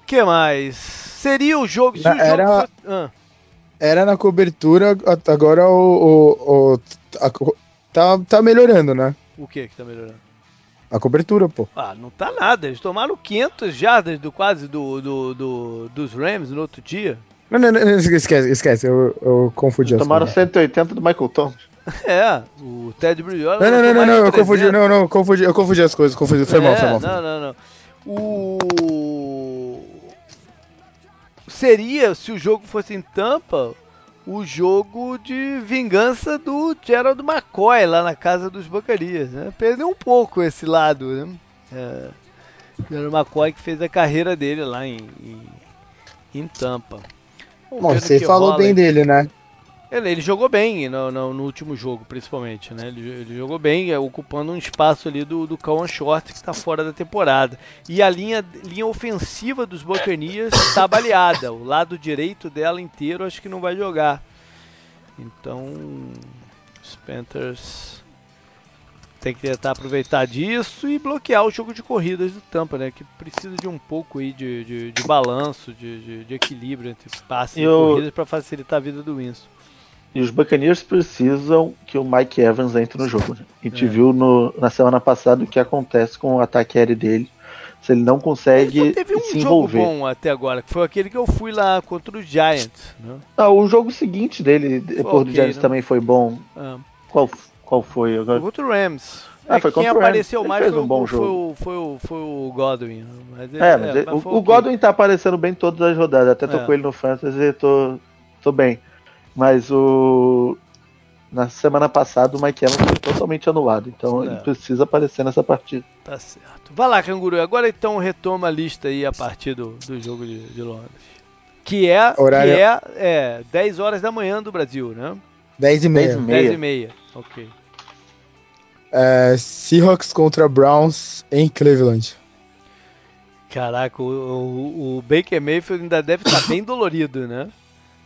que mais? Seria o jogo. Se era, jogo fosse, ah. era na cobertura, agora o. o, o a, tá, tá melhorando, né? O que que tá melhorando? A cobertura, pô. Ah, não tá nada. Eles tomaram 500 jardas do quase do, do, do, dos Rams no outro dia. Não, não, não, esquece, esquece, eu, eu confundi as Tomaram 180 do Michael Thomas. É, o Ted Bridgewater. Não, não, não, não, eu confundi, não, não, confundi, eu confundi as coisas, confundi, foi é, mal, foi mal. Não, não, não. O seria, se o jogo fosse em Tampa, o jogo de vingança do Gerald McCoy lá na casa dos Bacarias, né? Perdeu um pouco esse lado, né? É, Gerald McCoy que fez a carreira dele lá em, em, em Tampa. Bom, você falou rola, bem dele, né? Ele, ele jogou bem no, no, no, último jogo, principalmente, né? Ele, ele, jogou bem, é, ocupando um espaço ali do, do Kawan Short, que está fora da temporada. E a linha, linha ofensiva dos Buccaneers está baleada. O lado direito dela inteiro acho que não vai jogar. Então, os Panthers tem que tentar aproveitar disso e bloquear o jogo de corridas do Tampa, né? Que precisa de um pouco aí de, de, de balanço, de, de, equilíbrio entre passes e, e corridas para facilitar a vida do Winston. E os Buccaneers precisam que o Mike Evans entre no jogo. Né? A gente é. viu no, na semana passada o que acontece com o ataque aéreo dele. Se ele não consegue ele teve um se envolver. jogo bom até agora, que foi aquele que eu fui lá contra o Giants. Né? Ah, o jogo seguinte dele, depois okay, do Giants, né? também foi bom. Ah. Qual qual foi agora? Foi contra o Rams. Ah, foi Quem apareceu mais foi, um bom foi, o, foi, o, foi o Godwin. Mas ele, é, mas é, mas o, o Godwin tá aparecendo bem todas as rodadas. Até tô é. com ele no Fantasy e tô, tô bem. Mas o. Na semana passada o Mike Evans foi totalmente anulado. Então é. ele precisa aparecer nessa partida. Tá certo. Vai lá, Canguru. Agora então retoma a lista aí a partir do, do jogo de, de Londres. Que é, Horário... que é, é 10 horas da manhã do Brasil, né? 10 e meia. 10 e meia. Ok. É, Seahawks contra Browns em Cleveland. Caraca, o, o, o Baker Mayfield ainda deve estar bem dolorido, né?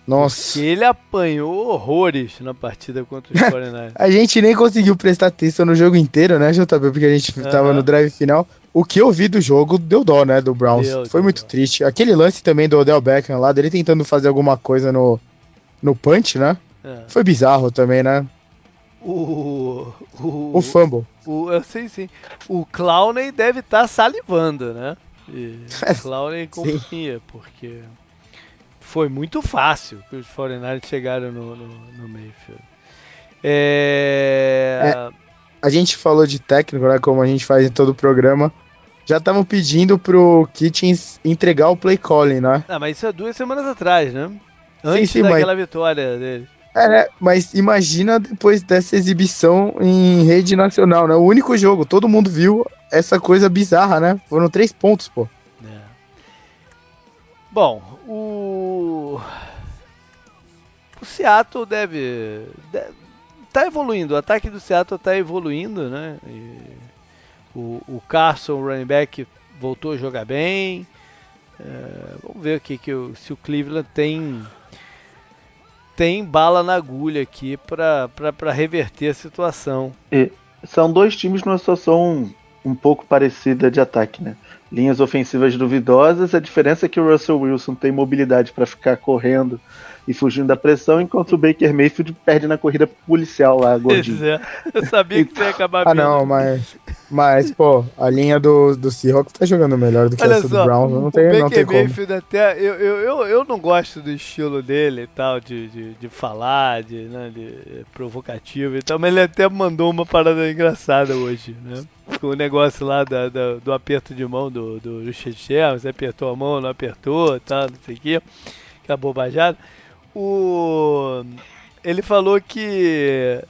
Nossa. Porque ele apanhou horrores na partida contra os 49 a gente nem conseguiu prestar atenção no jogo inteiro, né, JB? Porque a gente uhum. tava no drive final. O que eu vi do jogo deu dó, né, do Browns. Deu, Foi deu muito dó. triste. Aquele lance também do Odell Beckham lá, dele tentando fazer alguma coisa no, no punch, né? É. Foi bizarro também, né? O. O, o Fumble. O, eu sei sim. O Clowney deve estar tá salivando, né? E o Clowney companhia, porque foi muito fácil que os 49 chegaram no, no, no Mayfield. É... É, a gente falou de técnico, né? Como a gente faz em todo o programa. Já estavam pedindo pro Kitchens entregar o play calling, né? Ah, mas isso é duas semanas atrás, né? Antes sim, sim, daquela mas... vitória dele. É, né? mas imagina depois dessa exibição em rede nacional, né? O único jogo, todo mundo viu essa coisa bizarra, né? Foram três pontos, pô. É. Bom, o. O Seattle deve. deve tá evoluindo, o ataque do Seattle tá evoluindo, né? E o, o Carson, o running back, voltou a jogar bem. É, vamos ver aqui que o, se o Cleveland tem tem bala na agulha aqui para reverter a situação. E são dois times numa situação um pouco parecida de ataque, né? Linhas ofensivas duvidosas, a diferença é que o Russell Wilson tem mobilidade para ficar correndo e fugindo da pressão, enquanto o Baker Mayfield perde na corrida policial lá, gordinho. Pois é, eu sabia que você ia acabar Ah, não, mas, mas, pô, a linha do, do Seahawks tá jogando melhor do que Olha essa só, do Browns, não tem, o não tem Mayfield como. até, eu, eu, eu, eu não gosto do estilo dele e tal, de, de, de falar, de, né, de provocativo e tal, mas ele até mandou uma parada engraçada hoje, né? Com o negócio lá da, da, do aperto de mão do, do, Chechel, você apertou a mão, não apertou, tal, não sei o que, que é bobajada o ele falou que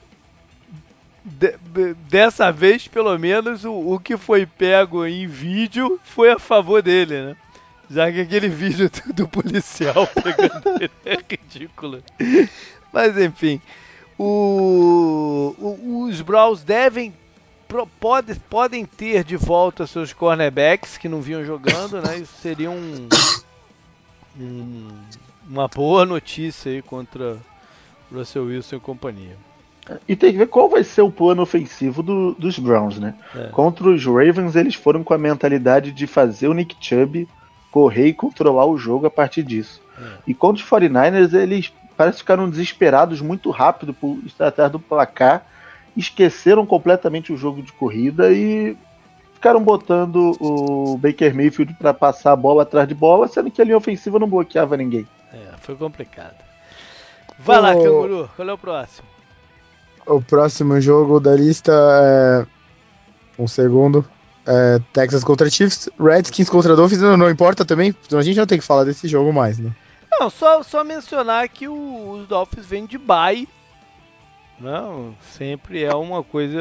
de, dessa vez, pelo menos, o, o que foi pego em vídeo foi a favor dele, né? Já que aquele vídeo do policial pegando ele é ridículo. Mas enfim, o, o, os Browns devem pode, podem ter de volta seus cornerbacks que não vinham jogando, né? Isso seria um, um uma boa notícia aí contra Russell Wilson e companhia. E tem que ver qual vai ser o plano ofensivo do, dos Browns, né? É. Contra os Ravens, eles foram com a mentalidade de fazer o Nick Chubb correr e controlar o jogo a partir disso. É. E contra os 49ers, eles parece que ficaram desesperados muito rápido por estar atrás do placar, esqueceram completamente o jogo de corrida e ficaram botando o Baker Mayfield para passar a bola atrás de bola, sendo que a linha ofensiva não bloqueava ninguém. É, foi complicado. Vai o... lá, Canguru, qual é o próximo? O próximo jogo da lista é. Um segundo. É Texas contra Chiefs, Redskins contra Dolphins, não, não importa também, a gente não tem que falar desse jogo mais, né? Não, só, só mencionar que o, os Dolphins vêm de bye. Não, sempre é uma coisa.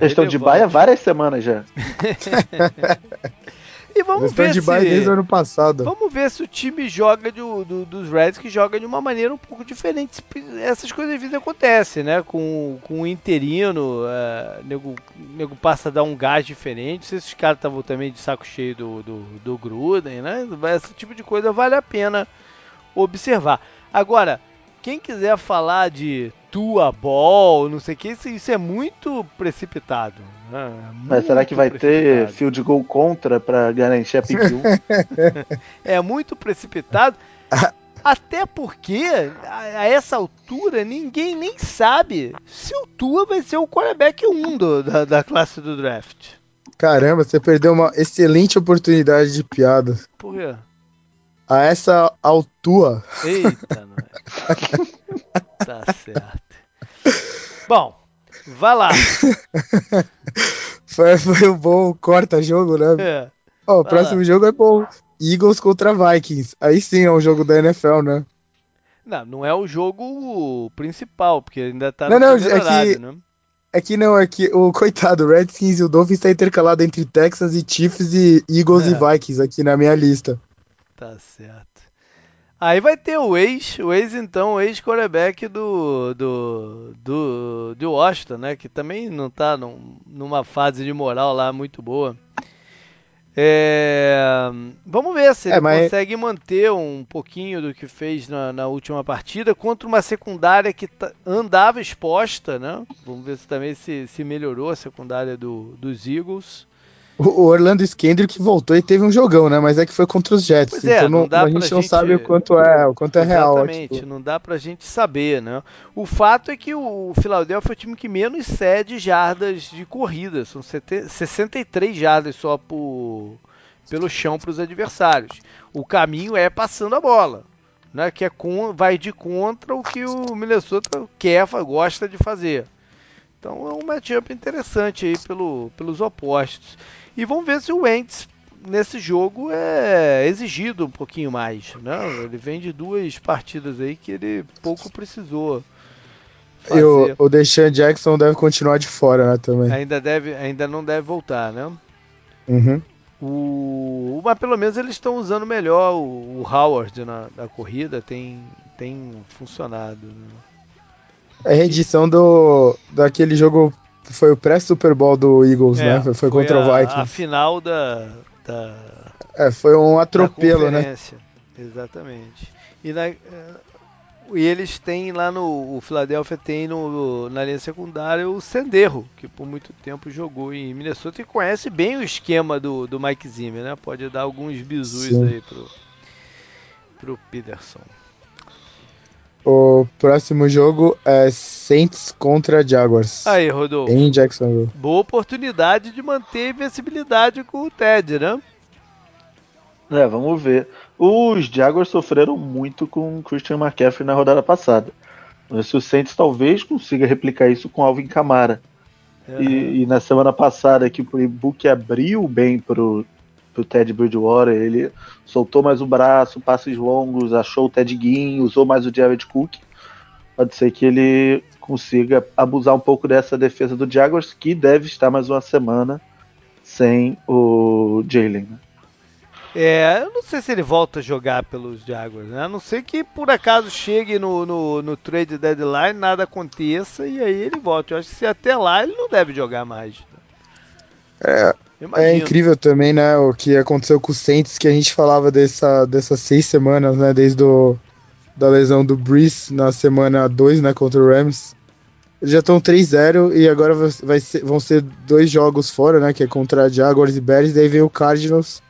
Eles estão de bye há várias semanas já. E vamos ver se... desde o ano passado. Vamos ver se o time joga de, do, dos Reds que joga de uma maneira um pouco diferente. Essas coisas às vezes acontecem, né? Com, com o interino, uh, nego, nego passa a dar um gás diferente. Se esses caras estavam também de saco cheio do, do, do Gruden, né? Esse tipo de coisa vale a pena observar. Agora, quem quiser falar de tua ball, não sei o que, isso, isso, é muito precipitado. Né? Muito Mas será que vai ter field goal contra para garantir a pick 1? é muito precipitado. Até porque, a, a, essa altura, ninguém nem sabe se o Tua vai ser o quarterback 1 do, da, da classe do draft. Caramba, você perdeu uma excelente oportunidade de piada. Por quê? A essa altura. Eita, Tá certo. Bom, vai lá. foi, foi um bom corta-jogo, né? É. Oh, o próximo lá. jogo é bom. Eagles contra Vikings. Aí sim é um jogo da NFL, né? Não, não é o jogo principal, porque ainda tá não, no não, é que, né? É que não, é que o coitado, o Redskins e o Dolphins tá intercalado entre Texas e Chiefs e Eagles é. e Vikings aqui na minha lista. Tá certo. Aí vai ter o ex, o ex então, o ex-quarterback do, do, do, do Washington, né? Que também não tá num, numa fase de moral lá muito boa. É, vamos ver se é, ele mas... consegue manter um pouquinho do que fez na, na última partida contra uma secundária que andava exposta, né? Vamos ver se também se, se melhorou a secundária do, dos Eagles. O Orlando Skendrick voltou e teve um jogão, né? Mas é que foi contra os Jets. Pois é, então não, a gente não gente... sabe o quanto é, o quanto é real. Exatamente, tipo... não dá pra gente saber, né? O fato é que o Philadelphia é o time que menos cede jardas de corrida. São 63 jardas só por, pelo chão para os adversários. O caminho é passando a bola. Né, que é com, vai de contra o que o Minnesota quer, gosta de fazer. Então é um matchup interessante aí pelo, pelos opostos. E vamos ver se o Wentz nesse jogo é exigido um pouquinho mais. Né? Ele vem de duas partidas aí que ele pouco precisou. Fazer. E o, o Deshaun Jackson deve continuar de fora, né, também. Ainda, deve, ainda não deve voltar, né? Uhum. O, mas pelo menos eles estão usando melhor o, o Howard na, na, corrida, tem, tem funcionado. Né? É a reedição do, daquele jogo foi o pré-Super Bowl do Eagles, é, né? Foi, foi contra a, o Vikings. A final da, da. É, foi um atropelo, né? Exatamente. E, na, e eles têm lá no. O Philadelphia tem no, na linha secundária o Senderro, que por muito tempo jogou em Minnesota e conhece bem o esquema do, do Mike Zimmer, né? Pode dar alguns bisus Sim. aí pro, pro Peterson. O próximo jogo é Saints contra Jaguars. Aí, Rodolfo. Em Jacksonville. Boa oportunidade de manter invencibilidade com o Ted, né? É, vamos ver. Os Jaguars sofreram muito com o Christian McCaffrey na rodada passada. Se o Saints talvez consiga replicar isso com Alvin Kamara. Uhum. E, e, na semana passada que o playbook abriu bem pro, pro Ted Bridgewater, ele soltou mais o braço, passes longos, achou o Ted Guin, usou mais o Jared Cook. Pode ser que ele consiga abusar um pouco dessa defesa do Jaguars, que deve estar mais uma semana sem o Jalen. Né? É, eu não sei se ele volta a jogar pelos Jaguars, né? A não ser que por acaso chegue no, no, no, trade deadline, nada aconteça e aí ele volta. Eu acho que se até lá ele não deve jogar mais. É, é incrível também, né, o que aconteceu com o Saints, que a gente falava dessa, dessas seis semanas, né, desde o, da lesão do Breeze na semana 2, né, contra o Rams. Eles já estão 3-0 e agora vai ser, vão ser dois jogos fora, né, que é contra Jaguars e Bears, daí vem o Cardinals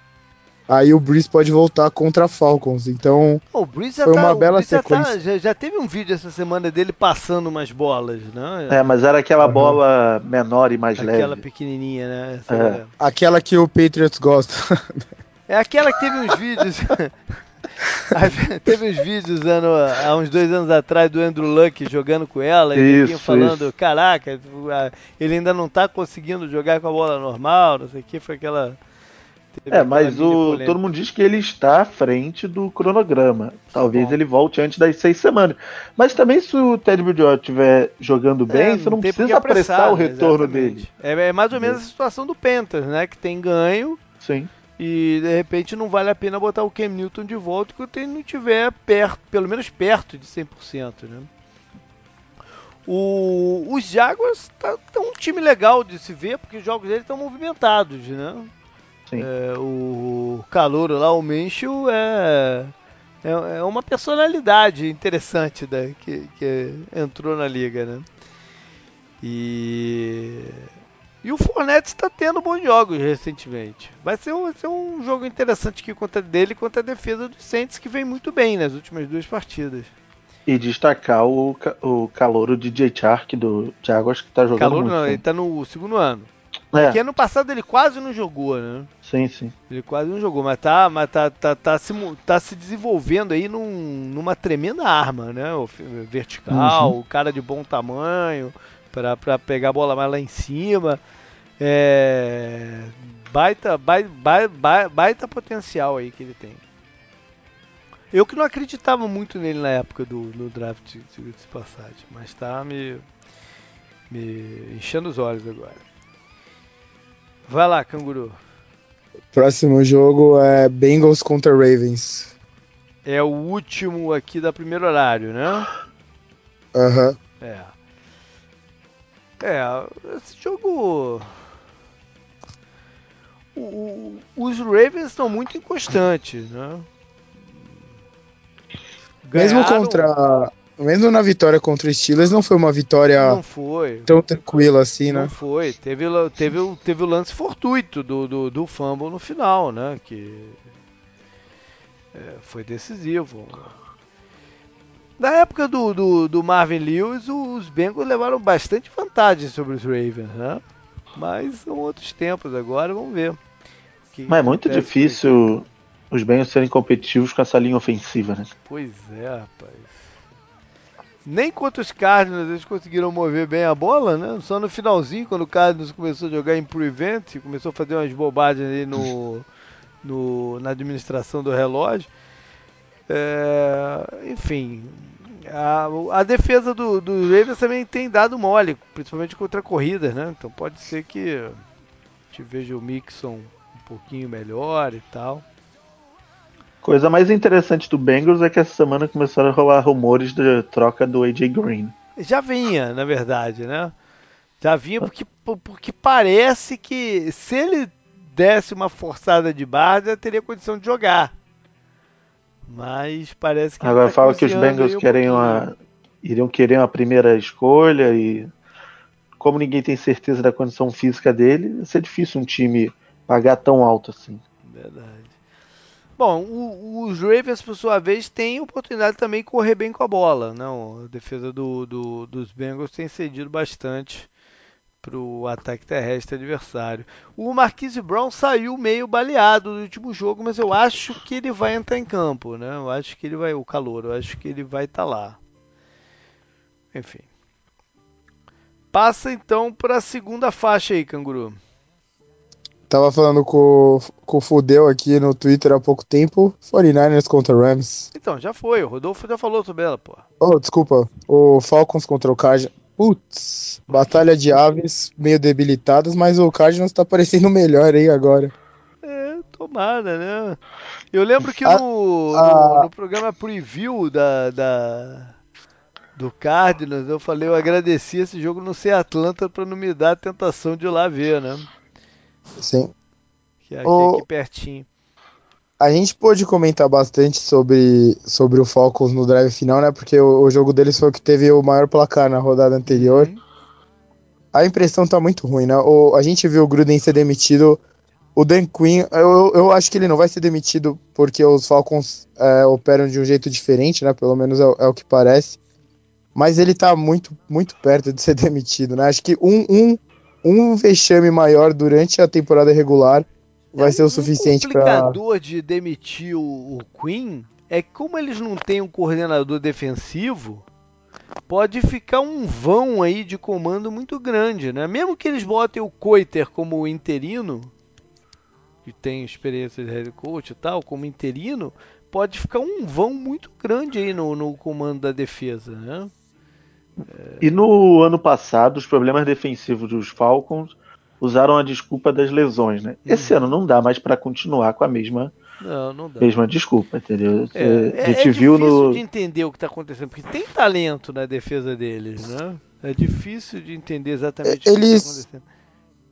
aí o Breeze pode voltar contra a Falcons. Então, o Breeze foi tá, uma bela sequência. Já, tá, já, já, teve um vídeo essa semana dele passando umas bolas, né? É, mas era aquela uhum. bola menor e mais aquela leve. Aquela pequenininha, né? É. é. Aquela que o Patriots gosta. É aquela que teve uns vídeos. teve uns vídeos ano, há uns dois anos atrás do Andrew Luck jogando com ela e isso, falando, isso. caraca, ele ainda não tá conseguindo jogar com a bola normal, não sei o que, foi aquela é, mas o, todo mundo diz que ele está à frente do cronograma. Talvez Bom. ele volte antes das seis semanas. Mas também, se o Ted Bridgewater estiver jogando é, bem, é, você não precisa apressar o retorno exatamente. dele. É, é, mais ou menos a situação do Panthers, né? Que tem ganho. Sim. E de repente não vale a pena botar o Cam Newton de volta quando ele não estiver perto, pelo menos perto de 100%, né? O, os Jaguars tá, tá um time legal de se ver, porque os jogos deles estão movimentados, né? É, o calor lá, o Mencho, é, é, é, uma personalidade interessante né, que, que entrou na liga, né? E, e o Fornette está tendo bons jogos recentemente. Vai ser, um, vai ser um jogo interessante aqui contra dele contra a defesa dos Saints, que vem muito bem nas últimas duas partidas. E destacar o, o calouro DJ Chark do Jaguars, que está jogando Calouro muito não, bem. ele está no segundo ano. É. Porque ano passado ele quase não jogou, né? Sim, sim. Ele quase não jogou, mas tá, mas tá, tá, tá, se, tá se desenvolvendo aí num, numa tremenda arma, né? O vertical, uhum. o cara de bom tamanho, para pegar a bola mais lá em cima. É, baita, baita, baita, baita potencial aí que ele tem. Eu que não acreditava muito nele na época do no draft, de passagem, mas tá me, me enchendo os olhos agora. Vai lá, canguru. Próximo jogo é Bengals contra Ravens. É o último aqui da primeiro horário, né? Aham. Uhum. É. É, esse jogo. o, os Ravens estão muito inconstantes, né? Ganharam... Mesmo contra. Mesmo na vitória contra o Steelers, não foi uma vitória não foi. tão tranquila assim, não né? Não foi. Teve, teve, teve o lance fortuito do, do, do fumble no final, né? Que é, foi decisivo. Na época do, do, do, Marvin Lewis, os Bengals levaram bastante vantagem sobre os Ravens, né? Mas são outros tempos agora, vamos ver. Mas é muito difícil os Bengals serem competitivos com essa linha ofensiva, né? Pois é, rapaz. Nem contra os Cardinals eles conseguiram mover bem a bola, né? Só no finalzinho, quando o Cardinals começou a jogar em prevent, começou a fazer umas bobagens ali no, no, na administração do relógio. É, enfim, a, a defesa do, do Ravens também tem dado mole, principalmente contra corridas, né? Então pode ser que te veja o Mixon um pouquinho melhor e tal. Coisa mais interessante do Bengals é que essa semana começaram a rolar rumores de troca do AJ Green. Já vinha, na verdade, né? Já vinha porque, porque parece que se ele desse uma forçada de barra, teria condição de jogar. Mas parece que. Agora tá fala que os Bengals um querem uma, iriam querer uma primeira escolha e. Como ninguém tem certeza da condição física dele, vai ser difícil um time pagar tão alto assim. Verdade. Bom, o, os Ravens, por sua vez, têm oportunidade também de correr bem com a bola. Não, a defesa do, do, dos Bengals tem cedido bastante para o ataque terrestre adversário. O Marquise Brown saiu meio baleado do último jogo, mas eu acho que ele vai entrar em campo, né? Eu acho que ele vai, o calor, eu acho que ele vai estar tá lá. Enfim. Passa então para a segunda faixa aí, canguru. Tava falando com, com o Fudeu aqui no Twitter há pouco tempo. 49ers contra Rams. Então, já foi. O Rodolfo já falou sobre ela, pô. Oh, desculpa. O Falcons contra o Cardinals. Putz, batalha de aves meio debilitadas, mas o Cardinals tá parecendo melhor aí agora. É, tomada, né? Eu lembro que no, a... no, no, programa preview da, da, do Cardinals, eu falei, eu agradeci esse jogo não ser Atlanta para não me dar a tentação de ir lá ver, né? Sim. Que é aqui, o... aqui pertinho. A gente pôde comentar bastante sobre, sobre o Falcons no drive final, né? Porque o, o jogo deles foi o que teve o maior placar na rodada anterior. Uhum. A impressão tá muito ruim, né? O, a gente viu o Gruden ser demitido. O Dan Quinn, eu, eu acho que ele não vai ser demitido porque os Falcons é, operam de um jeito diferente, né? Pelo menos é, é, o que parece. Mas ele tá muito, muito perto de ser demitido, né? Acho que um, um, um vexame maior durante a temporada regular vai é ser o suficiente para. O complicador de demitir o, o Queen é que como eles não têm um coordenador defensivo, pode ficar um vão aí de comando muito grande, né? Mesmo que eles botem o Coiter como interino, que tem experiência de head coach e tal, como interino, pode ficar um vão muito grande aí no, no comando da defesa, né? É... E no ano passado, os problemas defensivos dos Falcons usaram a desculpa das lesões, né? Esse uhum. ano não dá mais para continuar com a mesma não, não mesma desculpa, entendeu? É, é, a gente é viu no de entender o que está acontecendo, porque tem talento na defesa deles, né? É difícil de entender exatamente eles... o que está acontecendo.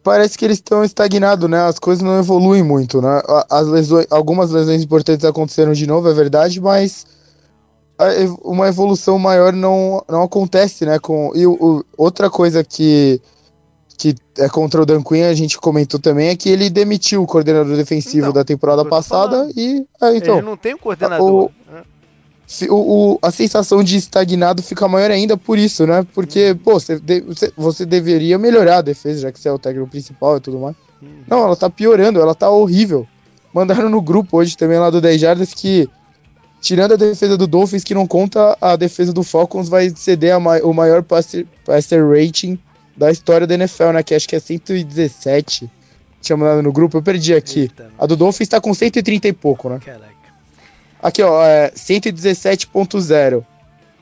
Parece que eles estão estagnados, né? As coisas não evoluem muito, né? As lesões, algumas lesões importantes aconteceram de novo, é verdade, mas uma evolução maior não, não acontece, né? Com, e o, outra coisa que que é contra o Dan Quinn, a gente comentou também, é que ele demitiu o coordenador defensivo então, da temporada passada e. É, então, ele não tem um coordenador. O, o, o, a sensação de estagnado fica maior ainda por isso, né? Porque, uhum. pô, você, você, você, deveria melhorar a defesa, já que você é o técnico principal e tudo mais. Uhum. Não, ela tá piorando, ela tá horrível. Mandaram no grupo hoje também lá do 10 Jardas que, tirando a defesa do Dolphins, que não conta, a defesa do Falcons vai ceder a, o maior passer, passer rating da história da NFL, né? Que acho que é 117. Tinha mandado no grupo, eu perdi aqui. Eita, a do Dolphins tá com 130 e pouco, né? Caraca. Aqui, ó, é 117.0.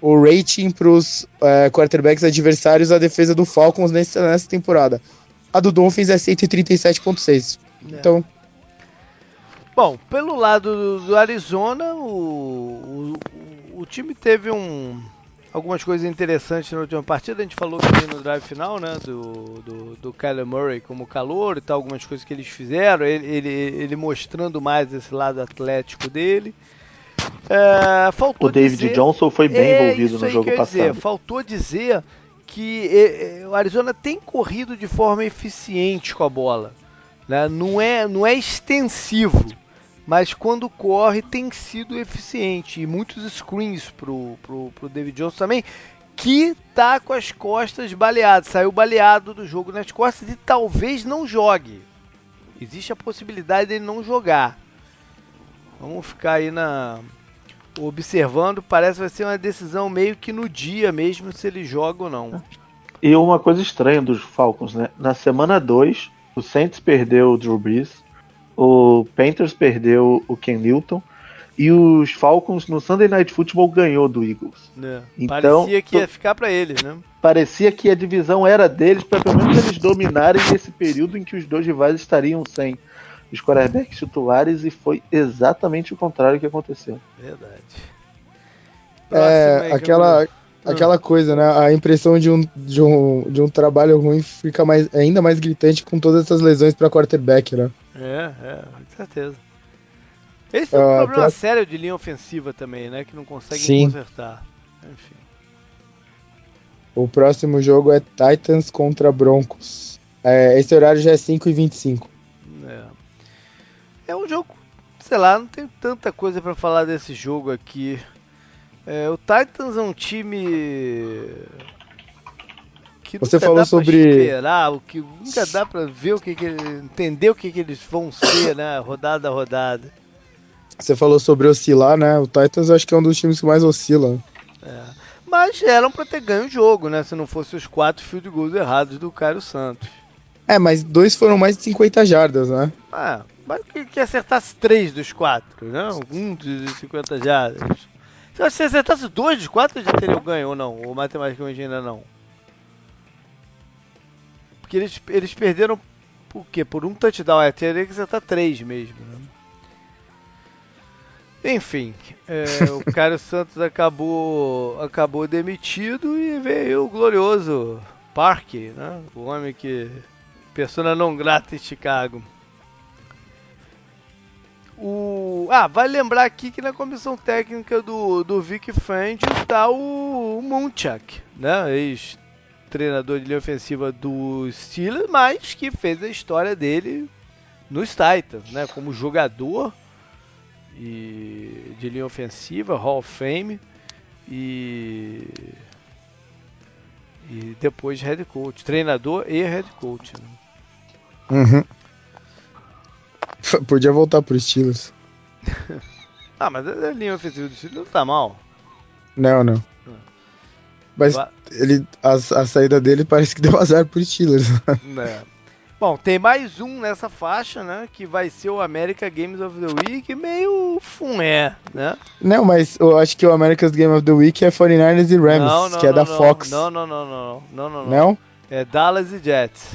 O rating pros é, quarterbacks adversários da defesa do Falcons nessa, nessa temporada. A do Dolphins é 137.6. É. Então. Bom, pelo lado do, Arizona, o, o, o time teve um, algumas coisas interessantes na última partida. A gente falou também no drive final, né? Do, do, do Kyler Murray como calor e tal, algumas coisas que eles fizeram. Ele, ele, ele mostrando mais esse lado atlético dele. É, o David dizer, Johnson foi bem é envolvido no jogo passado. Dizer, faltou dizer que é, é, o Arizona tem corrido de forma eficiente com a bola. Né? Não, é, não é extensivo mas quando corre tem sido eficiente. E muitos screens pro, pro, pro David Johnson também, que tá com as costas baleadas. Saiu baleado do jogo nas costas e talvez não jogue. Existe a possibilidade dele não jogar. Vamos ficar aí na observando. Parece que vai ser uma decisão meio que no dia mesmo se ele joga ou não. E uma coisa estranha dos Falcons, né? Na semana 2, o Saints perdeu o Drew Brees o Panthers perdeu o Ken Newton e os Falcons no Sunday Night Football ganhou do Eagles. É. Então, parecia que ia ficar para eles, né? Parecia que a divisão era deles para pelo menos eles dominarem nesse período em que os dois rivais estariam sem os quarterbacks titulares e foi exatamente o contrário que aconteceu. Verdade. É, aquela aquela coisa, né? A impressão de um, de um, de um trabalho ruim fica mais, ainda mais gritante com todas essas lesões para quarterback, né? É, é, com certeza. Esse é um uh, problema pra... sério de linha ofensiva também, né? Que não consegue Sim. consertar. Enfim. O próximo jogo é Titans contra Broncos. É, esse horário já é 5 e 25 É. É um jogo, sei lá, não tem tanta coisa para falar desse jogo aqui. É, o Titans é um time que Você falou sobre esperar, o que nunca dá para ver o que, que entender o que, que eles vão ser, né, rodada a rodada. Você falou sobre oscilar, né? O Titans acho que é um dos times que mais oscila. É. Mas eram para ter ganho o jogo, né? Se não fosse os quatro field goals errados do Caio Santos. É, mas dois foram mais de 50 jardas, né? Ah, mas que, que acertasse três dos quatro, né? Um dos 50 jardas. Se você acertasse dois dos quatro, já teria ganho ou não? Ou matematicamente ainda não? Porque eles, eles perderam por quê? Por um touchdown. É, teria que acertar três mesmo. Né? Enfim, é, o Cário Santos acabou, acabou demitido e veio o glorioso Park, né? o homem que. persona não grata em Chicago. O... Ah, vai lembrar aqui que na comissão técnica do, do Vic Fangio está o, o Munchak, né? Ex-treinador de linha ofensiva do Steelers, mas que fez a história dele nos Titans, né? Como jogador e de linha ofensiva, Hall of Fame e e depois head coach, treinador e head coach. Né? Uhum. Podia voltar pro Steelers. ah, mas a linha ofensiva do Steelers não tá mal. Não, não. Mas ele, a, a, saída dele parece que deu azar pro Steelers. É. Bom, tem mais um nessa faixa, né? Que vai ser o America Games of the Week, meio fumé, né? Não, mas eu acho que o America's Game of the Week é 49ers e Rams, não, não, que é não, da Fox. Não, não, não, não, não, não, não. É Dallas e Jets.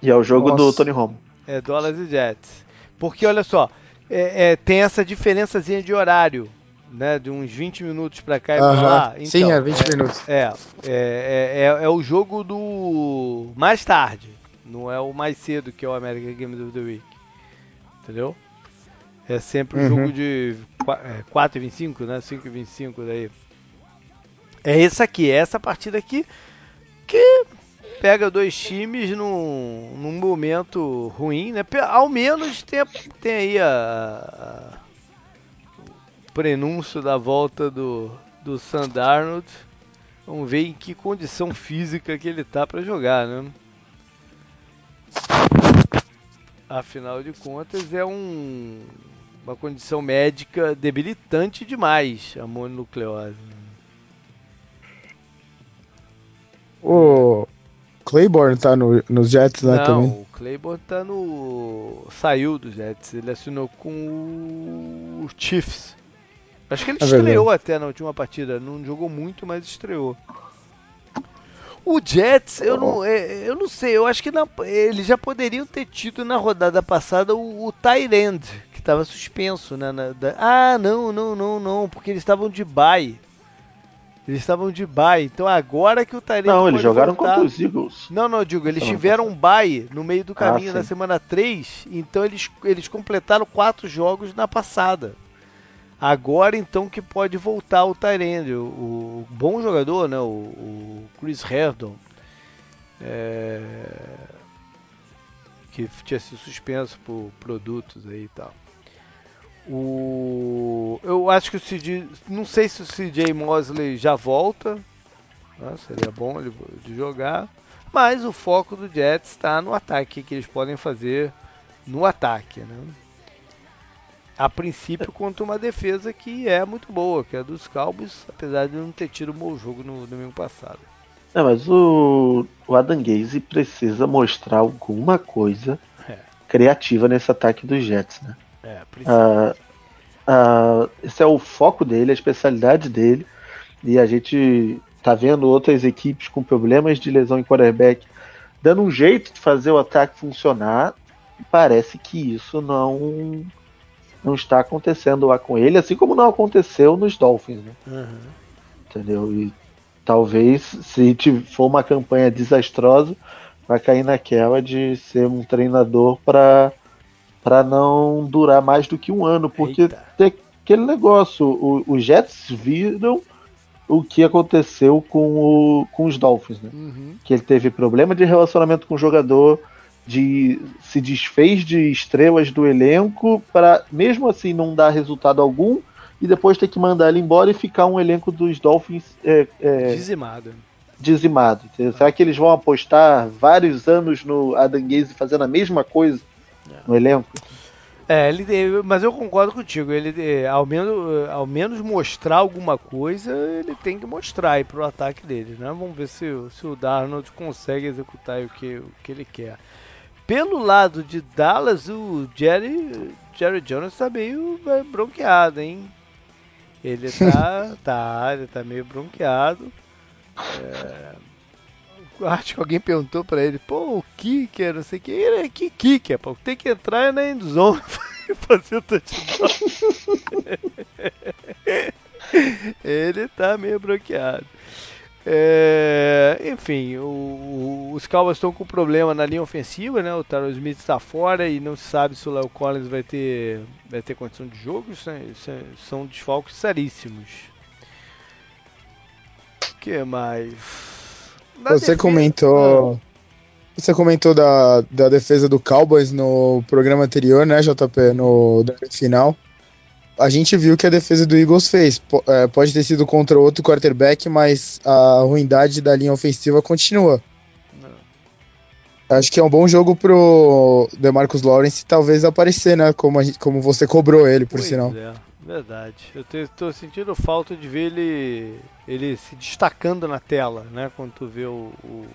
E é o jogo Nossa. do Tony Romo. É Dallas e Jets. Porque olha só, é, é, tem essa diferençazinha de horário, né? De uns 20 minutos para cá e pra lá. Então, Sim, é 20 é, minutos. É, é, é, é, o jogo do mais tarde, não é o mais cedo que é o American Games of the Week. Entendeu? É sempre um uhum. jogo de 4 e 25, né? 5 e 25 daí. É esse aqui, é essa partida aqui que pega dois times num, num momento ruim, né? Ao menos tem, tem aí a, prenúncio da volta do, do Sandarnold. Vamos ver em que condição física que ele tá para jogar, né? Afinal de contas, é um, uma condição médica debilitante demais a mononucleose. O, Claiborne tá no, nos Jets lá Não, também? o Claiborne tá no. saiu dos Jets, ele assinou com o Chiefs. Acho que ele é estreou verdade. até na última partida, não jogou muito, mas estreou. O Jets, eu não, é, eu não sei, eu acho que na, eles já poderiam ter tido na rodada passada o, o Tyrend, que estava suspenso, né? Na, da, ah, não, não, não, não, porque eles estavam de bye. Eles estavam de bye. Então agora que o Tyrande Não, eles jogaram voltar... contra os Eagles. Não, não, digo, eles tiveram um bye no meio do ah, caminho ah, na semana 3. Então eles, eles completaram quatro jogos na passada. Agora então que pode voltar o Tyrande. O, o, bom jogador, né? O, o Chris Herdon. É... Que tinha sido suspenso por produtos aí e tal. O... Eu acho que o CJ. Não sei se o CJ Mosley já volta. Né? Seria bom ele de jogar. Mas o foco do Jets está no ataque que eles podem fazer no ataque. Né? A princípio contra uma defesa que é muito boa, que é dos Cowboys, apesar de não ter tido um bom jogo no domingo passado. É, mas o, o Adam Gaze precisa mostrar alguma coisa é. criativa nesse ataque dos Jets, né? É, ah, ah, esse é o foco dele, a especialidade dele. E a gente tá vendo outras equipes com problemas de lesão em quarterback dando um jeito de fazer o ataque funcionar. E parece que isso não não está acontecendo lá com ele, assim como não aconteceu nos Dolphins, né? Uhum. Entendeu? E talvez se for uma campanha desastrosa, vai cair naquela de ser um treinador para para não durar mais do que um ano, porque tem aquele negócio, os Jets viram o que aconteceu com, o, com os Dolphins, né? Uhum. Que ele teve problema de relacionamento com o jogador, de se desfez de estrelas do elenco para mesmo assim não dar resultado algum e depois ter que mandar ele embora e ficar um elenco dos Dolphins é, é, dizimado. Dizimado. Será que eles vão apostar vários anos no Adam Gaze fazendo a mesma coisa? no elenco. É, ele, mas eu concordo contigo. Ele, é, ao menos, ao menos mostrar alguma coisa, ele tem que mostrar aí pro ataque dele, né? Vamos ver se, se o Darnold consegue executar o que, o que ele quer. Pelo lado de Dallas, o Jerry, Jerry Jones tá meio é, bronqueado, hein? Ele tá, tá, ele tá meio bronqueado. É, acho que alguém perguntou pra ele, pô, o kicker, não sei o que, ele é que kicker, pô, tem que entrar na endzone e fazer o touchdown. ele tá meio bloqueado. É, enfim, o, o, os Cowboys estão com problema na linha ofensiva, né? O Taro Smith está fora e não se sabe se o Léo Collins vai ter, vai ter condição de jogo. É, é, são desfalques seríssimos. O que mais? você defesa... comentou. Ah. Você comentou da, da defesa do Cowboys no programa anterior, né, JP? No final. A gente viu que a defesa do Eagles fez. É, pode ter sido contra outro quarterback, mas a ruindade da linha ofensiva continua. Não. Acho que é um bom jogo pro DeMarcus Lawrence talvez aparecer, né? Como, gente, como você cobrou ele, por pois sinal. É. Verdade. Eu estou sentindo falta de ver ele, ele se destacando na tela, né? Quando tu vê o, o,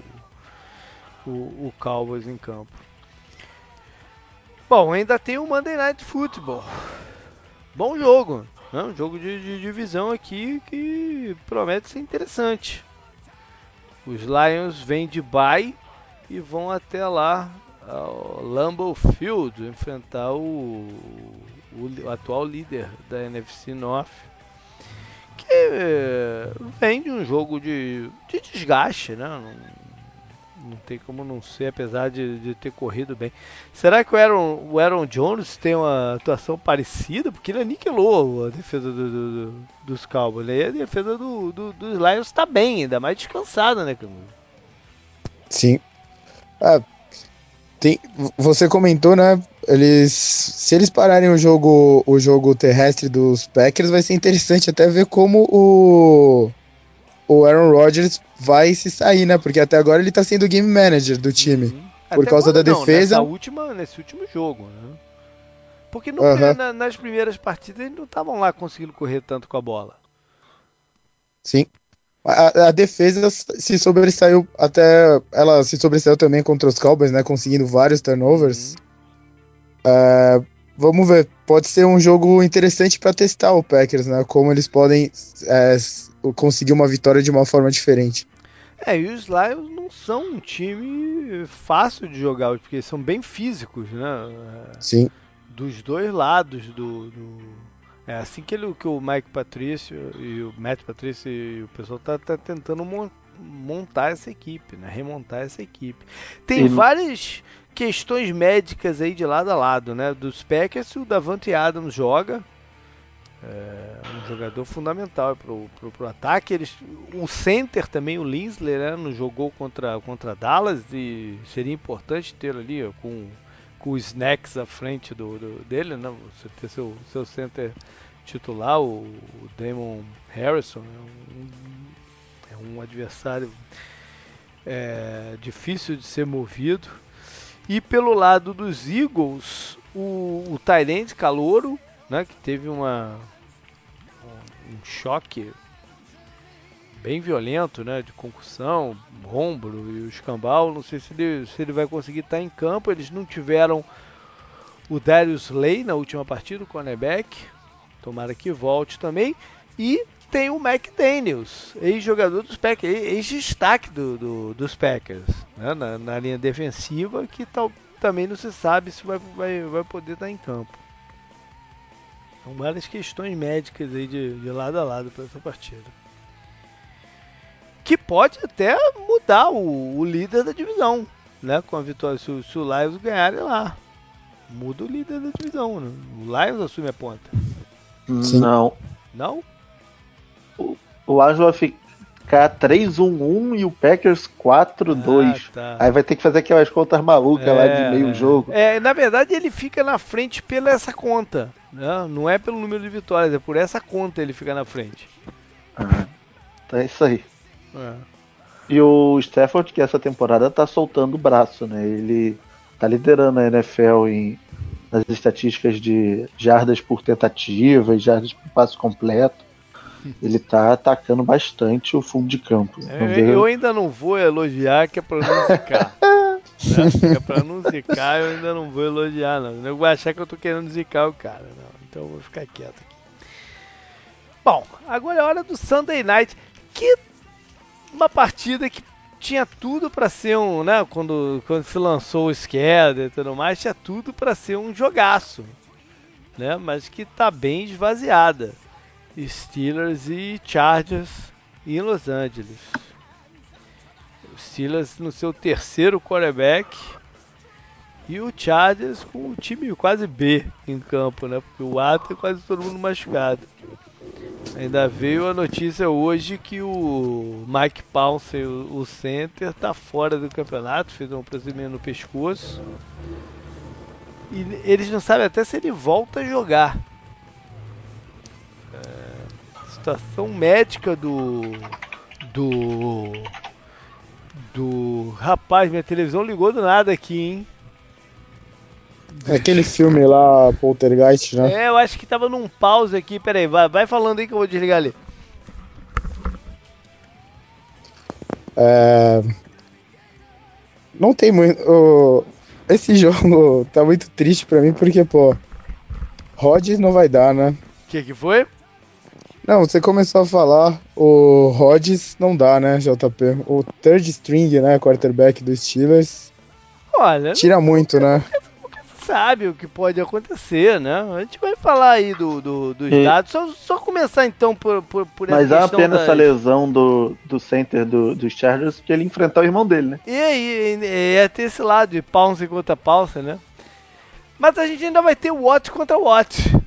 o, o Cowboys em campo. Bom, ainda tem o Monday Night Football. Bom jogo. Né? Um jogo de, de divisão aqui que promete ser interessante. Os Lions vêm de bye e vão até lá ao Lambeau Field enfrentar o o atual líder da NFC North, que eh, vem de um jogo de, de desgaste, né? Não, tem como não ser, apesar de, de, ter corrido bem. Será que o Aaron, o Aaron Jones tem uma atuação parecida? Porque ele aniquilou a defesa do, do, do, dos Cowboys. Né? E a defesa do, dos Lions está bem, ainda mais descansada, né, Sim. Ah, tem, você comentou, né? Eles, se eles pararem o jogo, o jogo terrestre dos Packers, vai ser interessante até ver como o, o Aaron Rodgers vai se sair, né? Porque até agora ele tá sendo o game manager do time. Uhum. Por até causa da não, defesa. Nessa última, nesse último jogo, né? Porque no, uhum. na, nas primeiras partidas eles não estavam lá conseguindo correr tanto com a bola. Sim. A, a, defesa se sobressaiu até. Ela se sobressaiu também contra os Cowboys, né? Conseguindo vários turnovers. Uhum. É, vamos ver. Pode ser um jogo interessante para testar o Packers, né? Como eles podem é, conseguir uma vitória de uma forma diferente. É, e os Lions não são um time fácil de jogar, porque são bem físicos, né? Sim. Dos dois lados do, do É assim que, ele, que o Mike Patrício e o Matt Patrício e o pessoal tá, tá tentando montar essa equipe, né? Remontar essa equipe. Tem várias questões médicas aí de lado a lado, né? Dos Packers, o Davante Adams joga, é um jogador fundamental para o ataque. Eles, o center também, o Linsley, né, não jogou contra, contra Dallas e seria importante ter ali ó, com, com os snacks à frente do, do, dele, né, você ter seu, seu center titular, o, o Damon Harrison, é um, é um adversário é, difícil de ser movido. E pelo lado dos Eagles, o, o Tyrande Calouro, né, que teve uma, um choque bem violento, né, de concussão, ombro e o escambau. Não sei se ele, se ele vai conseguir estar em campo. Eles não tiveram o Darius Lay na última partida, o cornerback. Tomara que volte também. E tem o McDaniels, ex-jogador dos Packers, ex-destaque do, do, dos Packers, né, na, na, linha defensiva, que tal, também não se sabe se vai, vai, vai poder estar em campo. São várias questões médicas aí de, de lado a lado para essa partida. Que pode até mudar o, o, líder da divisão, né? Com a vitória, se, se o Lions ganharem lá. Muda o líder da divisão, né? O Lions assume a ponta. Sim. Não. Não? O, o Lions vai ficar 3-1-1 e o Packers 4-2. Ah, tá. Aí vai ter que fazer aquelas contas malucas é, lá de é, meio jogo. É, na verdade ele fica na frente pela essa conta. Não, não é pelo número de vitórias, é por essa conta ele fica na frente. Ah, então é isso aí. É. E o Stafford, que essa temporada tá soltando o braço, né? Ele tá liderando a NFL em, nas estatísticas de jardas por tentativa e jardas por passo completo. Ele tá atacando bastante o fundo de campo. É, eu ainda não vou elogiar, que é pra não zicar. né? É pra não zicar, eu ainda não vou elogiar, não. Eu vou achar que eu tô querendo zicar o cara. Não. Então eu vou ficar quieto aqui. Bom, agora é hora do Sunday Night. Que uma partida que tinha tudo para ser um, né, quando, quando se lançou o Schedule e tudo mais, tinha tudo para ser um jogaço, né, mas que tá bem esvaziada. Steelers e Chargers em Los Angeles. Steelers no seu terceiro quarterback e o Chargers com o time quase B em campo, né? Porque o A tem quase todo mundo machucado. Ainda veio a notícia hoje que o Mike Pouncey, o center, tá fora do campeonato, fez um procedimento no pescoço. E eles não sabem até se ele volta a jogar. É, situação médica do do do rapaz, minha televisão ligou do nada aqui, hein? É aquele filme lá, Poltergeist, né? É, eu acho que tava num pause aqui. Peraí, vai, vai falando aí que eu vou desligar ali. É... Não tem muito. Esse jogo tá muito triste pra mim porque, pô, Rodgers não vai dar, né? O que que foi? Não, você começou a falar, o Rodgers não dá, né, JP? O third string, né, quarterback dos Steelers. Olha. Tira muito, né? sabe o que pode acontecer, né? A gente vai falar aí do, do dos e... dados. Só, só, começar então por, por, por Mas essa apenas das... essa lesão do, do center do, dos Chargers que ele enfrentar o irmão dele, né? E aí, é ter esse lado de Pounce contra Pounce, né? Mas a gente ainda vai ter o Watts contra Watts.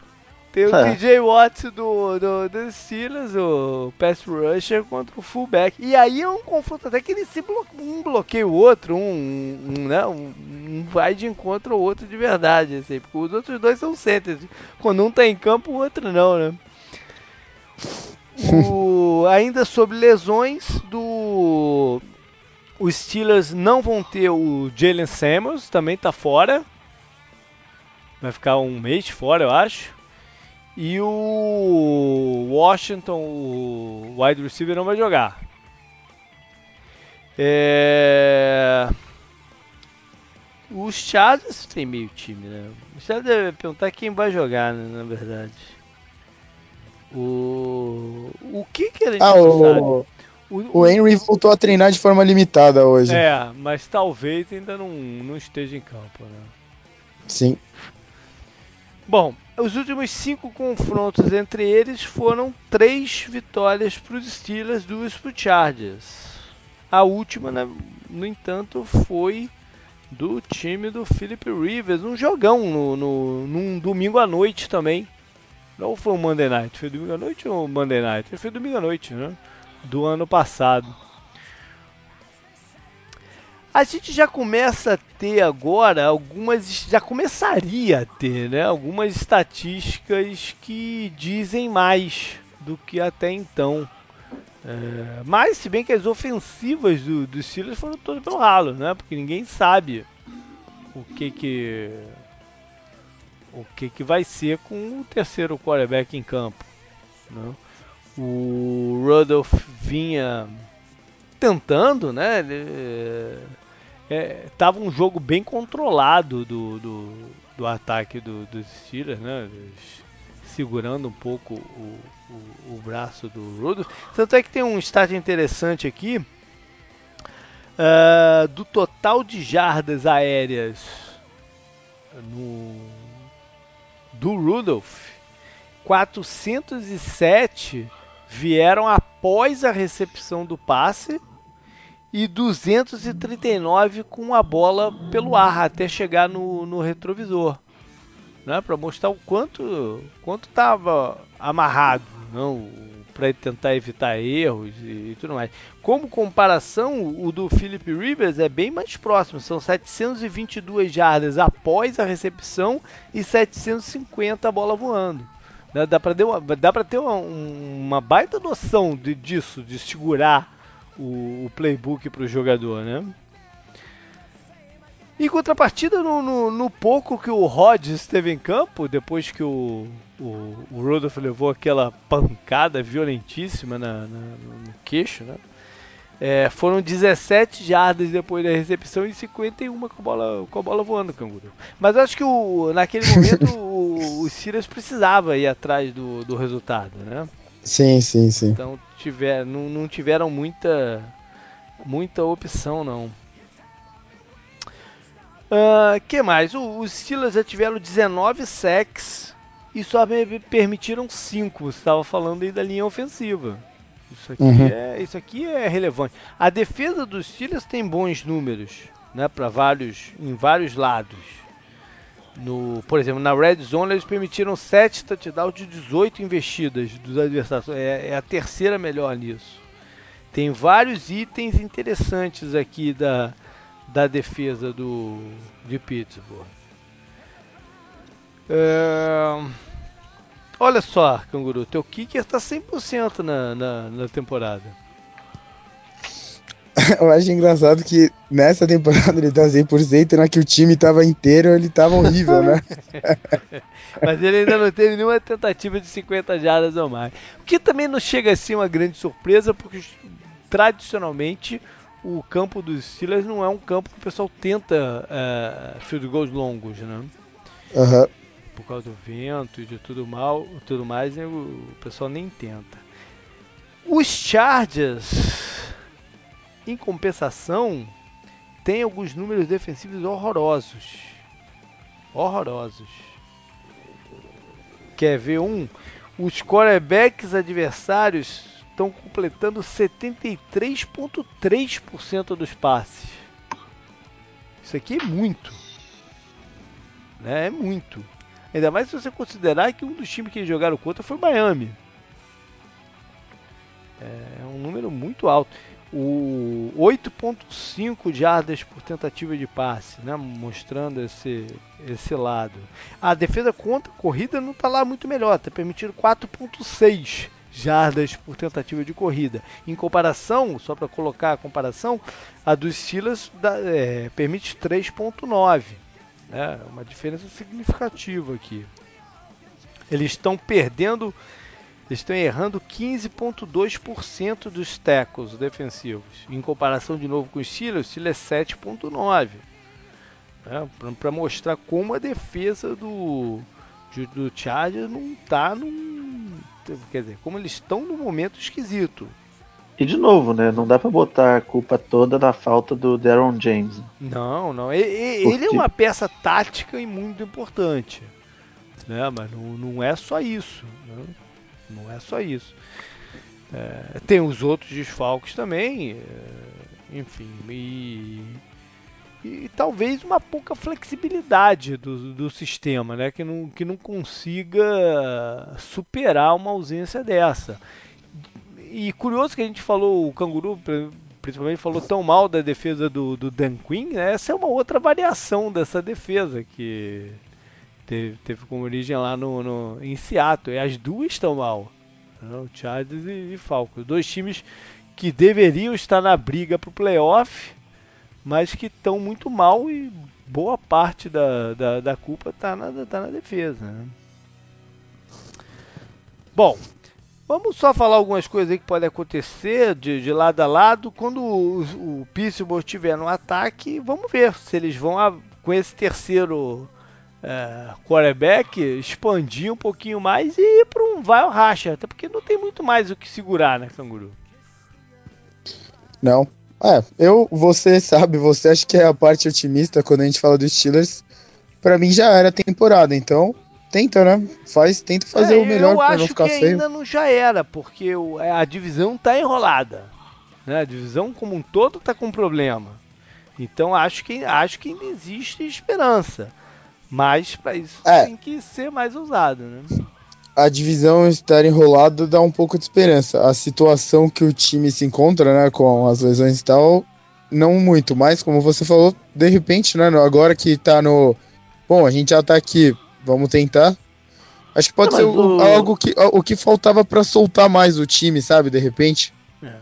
Tem o é. DJ Watts do, do, do Steelers, o pass rusher contra o fullback. E aí é um confronto até que ele se blo um bloqueia o outro, um, um, né, um, um, vai de encontro ao outro de verdade, assim, porque os outros dois são centers. Quando um tá em campo, o outro não, né? O, ainda sobre lesões do os Steelers não vão ter o Jalen Samuels, também tá fora. Vai ficar um mês fora, eu acho. E o Washington, o wide receiver, não vai jogar. É... Os Chargers tem meio time, né? O Chargers deve perguntar quem vai jogar, né, na verdade. O... O que que gente ah, o... sabe? O, o Henry voltou a treinar de forma limitada hoje. É, mas talvez ainda não, não esteja em campo, né? Sim. Bom, os últimos cinco confrontos entre eles foram três vitórias para os Steelers, duas para os Chargers. A última, né, no entanto, foi do time do Philip Rivers, um jogão no, no, num domingo à noite também. Não foi um Monday Night, foi domingo à noite ou Monday Night? Foi domingo à noite, né? Do ano passado. A gente já começa a ter agora algumas, já começaria a ter, né? Algumas estatísticas que dizem mais do que até então. É, mas se bem que as ofensivas do, dos Steelers foram todas pelo ralo, né? Porque ninguém sabe o que que o que que vai ser com o terceiro quarterback em campo. Né? O Rudolph vinha tentando, né? Ele, é, tava um jogo bem controlado do, do, do ataque do, dos Steelers, né? segurando um pouco o, o, o, braço do Rudolph. Tanto é que tem um estágio interessante aqui uh, do total de jardas aéreas no, do Rudolph. 407 vieram após a recepção do passe e 239 com a bola pelo ar até chegar no, no retrovisor, né? Para mostrar o quanto quanto estava amarrado, não? Para tentar evitar erros e, e, tudo mais. Como comparação, o do Philip Rivers é bem mais próximo, são 722 jardas após a recepção e 750 a bola voando. Dá para ter, ter uma, uma baita noção de, disso, de segurar o, o playbook para o jogador, né? Em contrapartida, no, no, no, pouco que o Rodgers esteve em campo, depois que o, o, o Rodolfo levou aquela pancada violentíssima na, na, no queixo, né? É, foram 17 jardas depois da recepção e 51 com a bola, com a bola voando, canguru. Mas acho que o, naquele momento o, o Silas precisava ir atrás do, do resultado, né? Sim, sim, sim. Então tiver, não, não tiveram muita, muita opção, não. Uh, que mais? O, os Steelers já tiveram 19 sacks e só me permitiram 5. Você estava falando aí da linha ofensiva. Isso aqui, uhum. é, isso aqui é relevante. A defesa dos Steelers tem bons números, né, para vários, em vários lados. No, por exemplo, na Red Zone eles permitiram 7 touchdowns de 18 investidas dos adversários. É, é, a terceira melhor nisso. Tem vários itens interessantes aqui da, da defesa do, de Pittsburgh. É, olha só, Canguru, teu kicker está 100% na, na, na temporada. Eu acho engraçado que nessa temporada ele tá 100%, na que o time tava inteiro, ele tava horrível, né? Mas ele ainda não teve nenhuma tentativa de 50 jardas ou mais. O que também não chega a ser uma grande surpresa, porque tradicionalmente o campo dos Steelers não é um campo que o pessoal tenta uh, field goals longos, né? Uhum. Por causa do vento e de tudo mal, tudo mais, né, o pessoal nem tenta. Os Chargers em compensação, tem alguns números defensivos horrorosos. Horrorosos. Quer ver um? Os quarterbacks adversários estão completando 73,3% dos passes. Isso aqui é muito. Né? É muito. Ainda mais se você considerar que um dos times que jogaram contra foi o Miami. É um número muito alto o 8.5 jardas por tentativa de passe, né, mostrando esse, esse lado. A defesa contra a corrida não está lá muito melhor, está permitindo 4.6 jardas por tentativa de corrida. Em comparação, só para colocar a comparação, a dos Steelers é, permite 3.9. Né, uma diferença significativa aqui. Eles estão perdendo estão errando 15,2% dos tackles defensivos. Em comparação de novo com o Steelers, o Steelers é 7,9%. Né? Para mostrar como a defesa do, do Chargers não está num. Quer dizer, como eles estão num momento esquisito. E de novo, né? Não dá para botar a culpa toda na falta do Daron James. Não, não. Ele, ele é uma peça tática e muito importante. né? Mas não, não é só isso. Né? Não é só isso. É, tem os outros desfalques também, é, enfim, e, e, talvez uma pouca flexibilidade do, do sistema, né? Que não, que não consiga superar uma ausência dessa. E curioso que a gente falou, o Canguru principalmente falou tão mal da defesa do, do Dan Quinn, né? essa é uma outra variação dessa defesa que teve, teve como origem lá no, no, em Seattle. E as duas estão mal. Né? Chargers e, e Falcons. Dois times que deveriam estar na briga para o playoff, mas que estão muito mal e boa parte da, da, da culpa está na, tá na defesa. Né? Bom, Vamos só falar algumas coisas que podem acontecer de, de lado a lado. Quando o, o Pittsburgh estiver no ataque, vamos ver se eles vão, a, com esse terceiro é, quarterback, expandir um pouquinho mais e ir para um vai racha. Até porque não tem muito mais o que segurar, né, Canguru? Não. É, eu, você sabe, você acha que é a parte otimista quando a gente fala dos Steelers. Para mim já era temporada, então tenta, né? Faz, tenta fazer é, o melhor para não ficar feio. Eu acho que ainda não já era, porque é, a divisão tá enrolada. Né? A divisão como um todo tá com problema. Então acho que acho que ainda existe esperança. Mas para isso é. tem que ser mais usado, né? A divisão estar enrolada dá um pouco de esperança. A situação que o time se encontra, né, com as lesões e tal, não muito, mas como você falou, de repente, né, agora que tá no Bom, a gente já tá aqui Vamos tentar. Acho que pode ser o, algo que, o que faltava para soltar mais o time, sabe? De repente. É.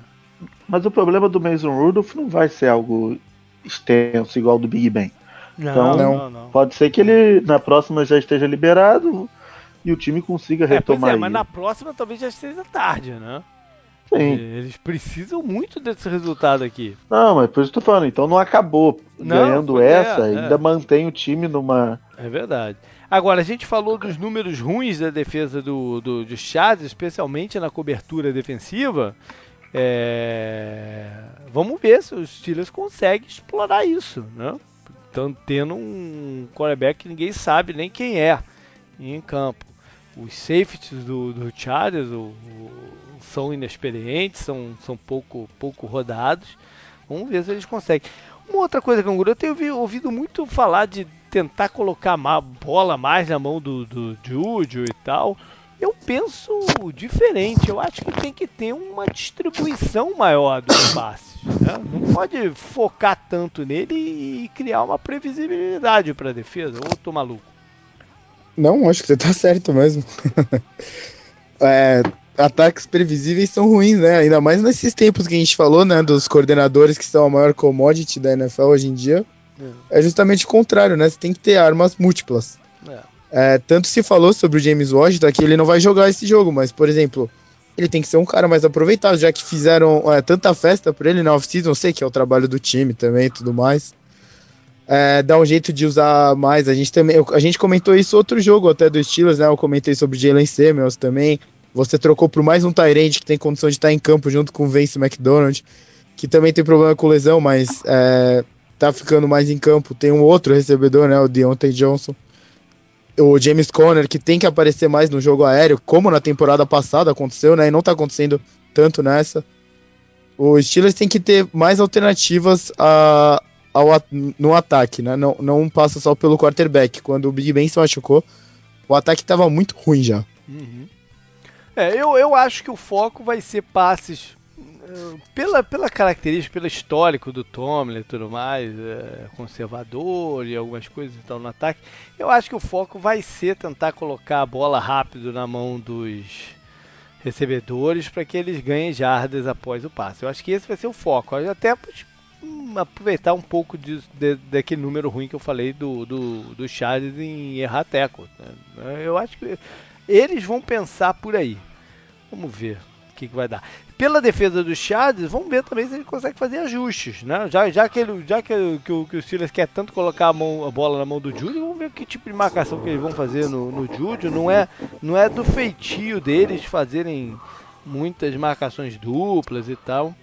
Mas o problema do Mason Rudolph não vai ser algo extenso igual do Big Ben. Não, então, não, não. pode ser que ele na próxima já esteja liberado e o time consiga é, retomar. É, mas na próxima talvez já esteja tarde, né? Sim. Eles precisam muito desse resultado aqui. Não, mas por isso que eu tô falando, então não acabou não, ganhando é, essa, é, ainda mantém o time numa. É verdade. Agora, a gente falou dos números ruins da defesa do, do, do Chaz, especialmente na cobertura defensiva. É... Vamos ver se os Steelers conseguem explorar isso, né? Tendo um quarterback que ninguém sabe nem quem é em campo. Os safeties do, do Chargers o, o, são inexperientes, são, são pouco, pouco rodados. Vamos ver se eles conseguem. Uma outra coisa, Canguru, eu tenho ouvido muito falar de tentar colocar a bola mais na mão do, do Júlio e tal. Eu penso diferente. Eu acho que tem que ter uma distribuição maior dos passes. Né? Não pode focar tanto nele e criar uma previsibilidade para a defesa. Ou tô maluco? Não, acho que você tá certo mesmo. é, ataques previsíveis são ruins, né? Ainda mais nesses tempos que a gente falou, né? Dos coordenadores que são a maior commodity da NFL hoje em dia. É. é justamente o contrário, né? Você tem que ter armas múltiplas. É. É, tanto se falou sobre o James Washington que ele não vai jogar esse jogo, mas, por exemplo, ele tem que ser um cara mais aproveitado, já que fizeram é, tanta festa por ele na off-season, sei que é o trabalho do time também e tudo mais. É, dá um jeito de usar mais. A gente também, a gente comentou isso outro jogo até do Steelers, né? Eu comentei sobre o Jalen Samuels também. Você trocou por mais um Tyrande que tem condição de estar em campo junto com o Vince McDonald, que também tem problema com lesão, mas é, tá ficando mais em campo. Tem um outro recebedor, né, o Deontay Johnson. O James Conner, que tem que aparecer mais no jogo aéreo, como na temporada passada aconteceu, né, e não tá acontecendo tanto nessa. O Steelers tem que ter mais alternativas a, ao, no ataque, né? Não, não passa só pelo quarterback. Quando o Big Ben se machucou, o ataque estava muito ruim já. Uhum. É, eu, eu acho que o foco vai ser passes pela, pela característica, pelo histórico do Tomlin e tudo mais, é, conservador e algumas coisas então no ataque, eu acho que o foco vai ser tentar colocar a bola rápido na mão dos recebedores para que eles ganhem jardas após o passe. Eu acho que esse vai ser o foco. Até aproveitar um pouco de, de, daquele número ruim que eu falei do, do, do Charles em errar teco. Né? Eu acho que eles vão pensar por aí. Vamos ver que, que vai dar pela defesa do Chargers, vamos ver também se ele consegue fazer ajustes, né? Já, já, que, ele, já que, que, que o Steelers quer tanto colocar a, mão, a bola na mão do Júlio, vamos ver que tipo de marcação que eles vão fazer no, no Júlio. Não é, não é do feitio deles fazerem muitas marcações duplas e tal.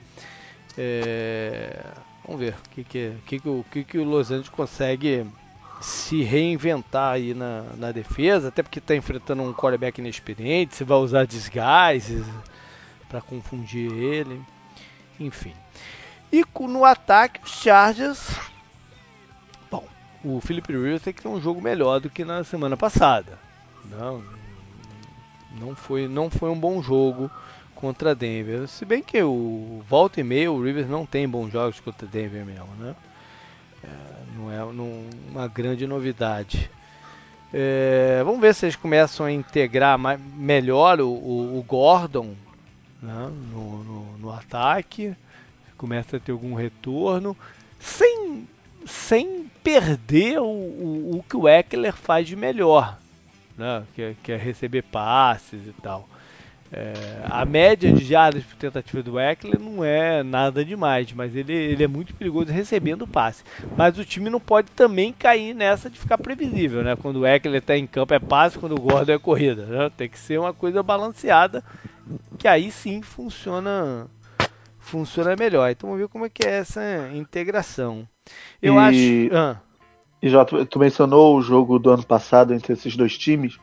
É, vamos ver o que, que, que, que, que o Los Angeles consegue se reinventar aí na, na defesa, até porque está enfrentando um quarterback inexperiente, se vai usar disguises para confundir ele, enfim. E no ataque, os Chargers. Bom, o Philip Rivers tem que ter um jogo melhor do que na semana passada. Não, não foi, não foi um bom jogo contra Denver. Se bem que o volta e meio o Rivers não tem bons jogos contra Denver mesmo, né? É, não é não, uma grande novidade. É, vamos ver se eles começam a integrar mais, melhor o, o, o Gordon né, no, no, no, ataque, começa a ter algum retorno, sem, sem perder o, o, o que o Eckler faz de melhor, né, que, é, que é receber passes e tal. É, a média de jardas por tentativa do Eckler não é nada demais, mas ele, ele é muito perigoso recebendo passe. Mas o time não pode também cair nessa de ficar previsível, né? Quando o Eckler está em campo é passe, quando o Gordon é corrida. Né? Tem que ser uma coisa balanceada, que aí sim funciona funciona melhor. Então vamos ver como é que é essa integração. Eu e, acho. Ah. E já tu, tu mencionou o jogo do ano passado entre esses dois times.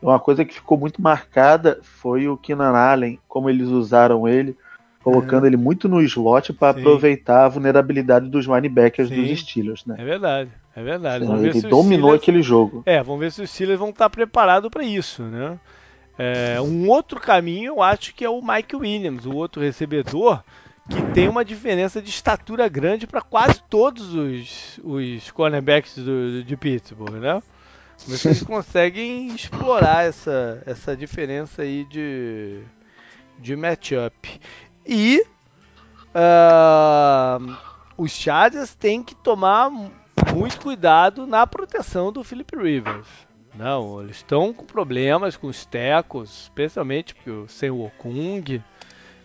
Uma coisa que ficou muito marcada foi o Keenan Allen, como eles usaram ele, colocando é. ele muito no slot para aproveitar a vulnerabilidade dos linebackers Sim. dos Steelers, né? É verdade, é verdade. ele dominou Steelers... aquele jogo. É, vamos ver se os Steelers vão estar preparados para isso, né? É, um outro caminho eu acho que é o Mike Williams, o outro recebedor, que tem uma diferença de estatura grande para quase todos os, os cornerbacks do, de Pittsburgh, né? Vocês conseguem explorar essa, essa diferença aí de, de matchup. E uh, os Chargers têm que tomar muito cuidado na proteção do Philip Rivers. Não, eles estão com problemas com os tecos, especialmente porque, sem o Okung.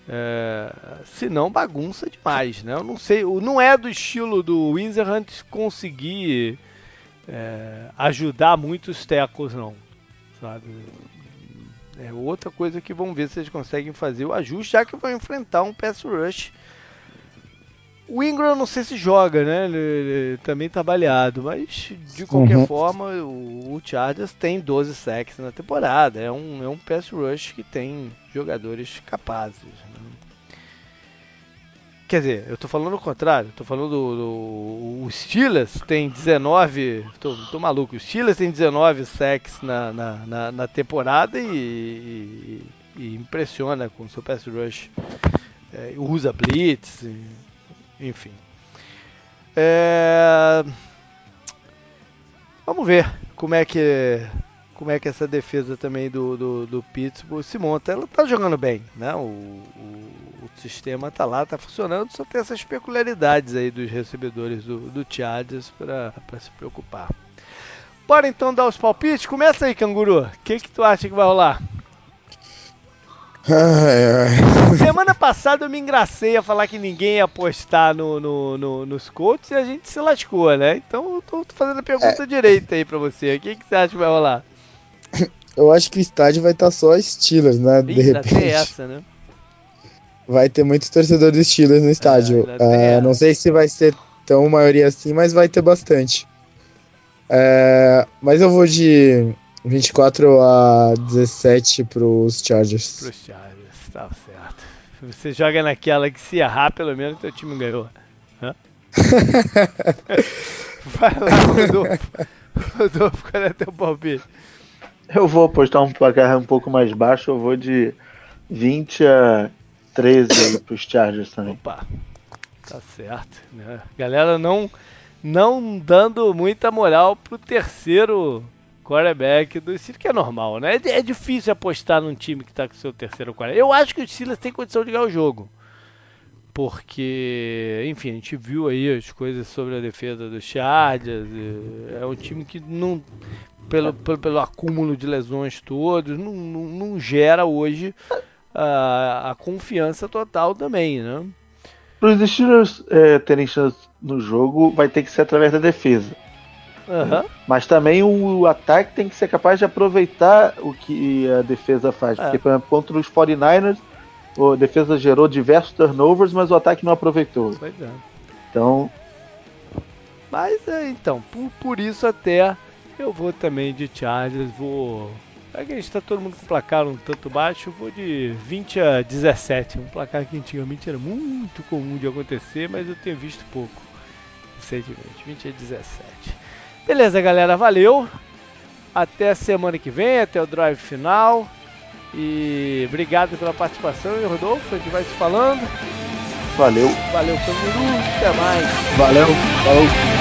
É, se não bagunça demais, né? Eu não sei, não é do estilo do Hunt conseguir é, ajudar muito os tecos, não. Sabe? É outra coisa que vão ver se eles conseguem fazer o ajuste, já que vão enfrentar um pass rush. O Ingram não sei se joga, né? Ele, ele também tá baleado, mas de qualquer uhum. forma o, o, Chargers tem 12 sacks na temporada. É um, é um pass rush que tem jogadores capazes. Né? Quer dizer, eu tô falando o contrário, tô falando do, do o Steelers tem 19, tô, tô maluco, o Steelers tem 19 sacks na, na, na, na temporada e, e, e, impressiona com o seu pass rush, é, usa blitz, enfim. É, vamos ver como é que como é que essa defesa também do, do, do Pittsburgh se monta. Ela tá jogando bem, né? O, o, o sistema tá lá, tá funcionando, só tem essas peculiaridades aí dos recebedores do, do Chargers para se preocupar. Bora então dar os palpites? Começa aí, canguru. O que, que tu acha que vai rolar? Semana passada eu me engracei a falar que ninguém ia apostar no, no, no, nos Colts e a gente se lascou, né? Então eu tô fazendo a pergunta é. direita aí pra você. O que, que você acha que vai rolar? Eu acho que o estádio vai estar tá só Steelers, né? De repente. essa, né? Vai ter muitos torcedores Steelers no é, estádio. É, uh, não sei se vai ser tão maioria assim, mas vai ter bastante. É, mas eu vou de 24 a 17 pros Chargers. Pros Chargers, tá certo. Você joga naquela que se errar, pelo menos teu time ganhou. Hã? vai lá, Rodolfo. Rodolfo, qual é teu palpite? Eu vou apostar um placar um pouco mais baixo, eu vou de 20 a 13 para os Chargers também. Opa, tá certo. Né? Galera não, não dando muita moral pro terceiro quarterback do Steelers, que é normal, né? É, é difícil apostar num time que tá com seu terceiro quarterback. Eu acho que o Steelers tem condição de ganhar o jogo. Porque, enfim, a gente viu aí as coisas sobre a defesa do Chargers. É um time que não pelo, pelo, pelo acúmulo de lesões todos, não, não, não gera hoje a, a, confiança total também, né? Para os Steelers é, terem chance no jogo, vai ter que ser através da defesa. Uhum. Mas também o ataque tem que ser capaz de aproveitar o que a defesa faz. É. Porque, por exemplo, contra os 49ers, a defesa gerou diversos turnovers, mas o ataque não aproveitou. Pois é. Então, Mas é, então, por, por isso até eu vou também de Chargers, vou. É que a gente tá todo mundo com placar um tanto baixo, eu vou de 20 a 17. Um placar que antigamente era muito comum de acontecer, mas eu tenho visto pouco recentemente. 20 a 17. Beleza, galera, valeu. Até a semana que vem, até o drive final. E obrigado pela participação. E Rodolfo, a gente vai se falando. Valeu. Valeu, Canguru. Até mais. Valeu. Falou.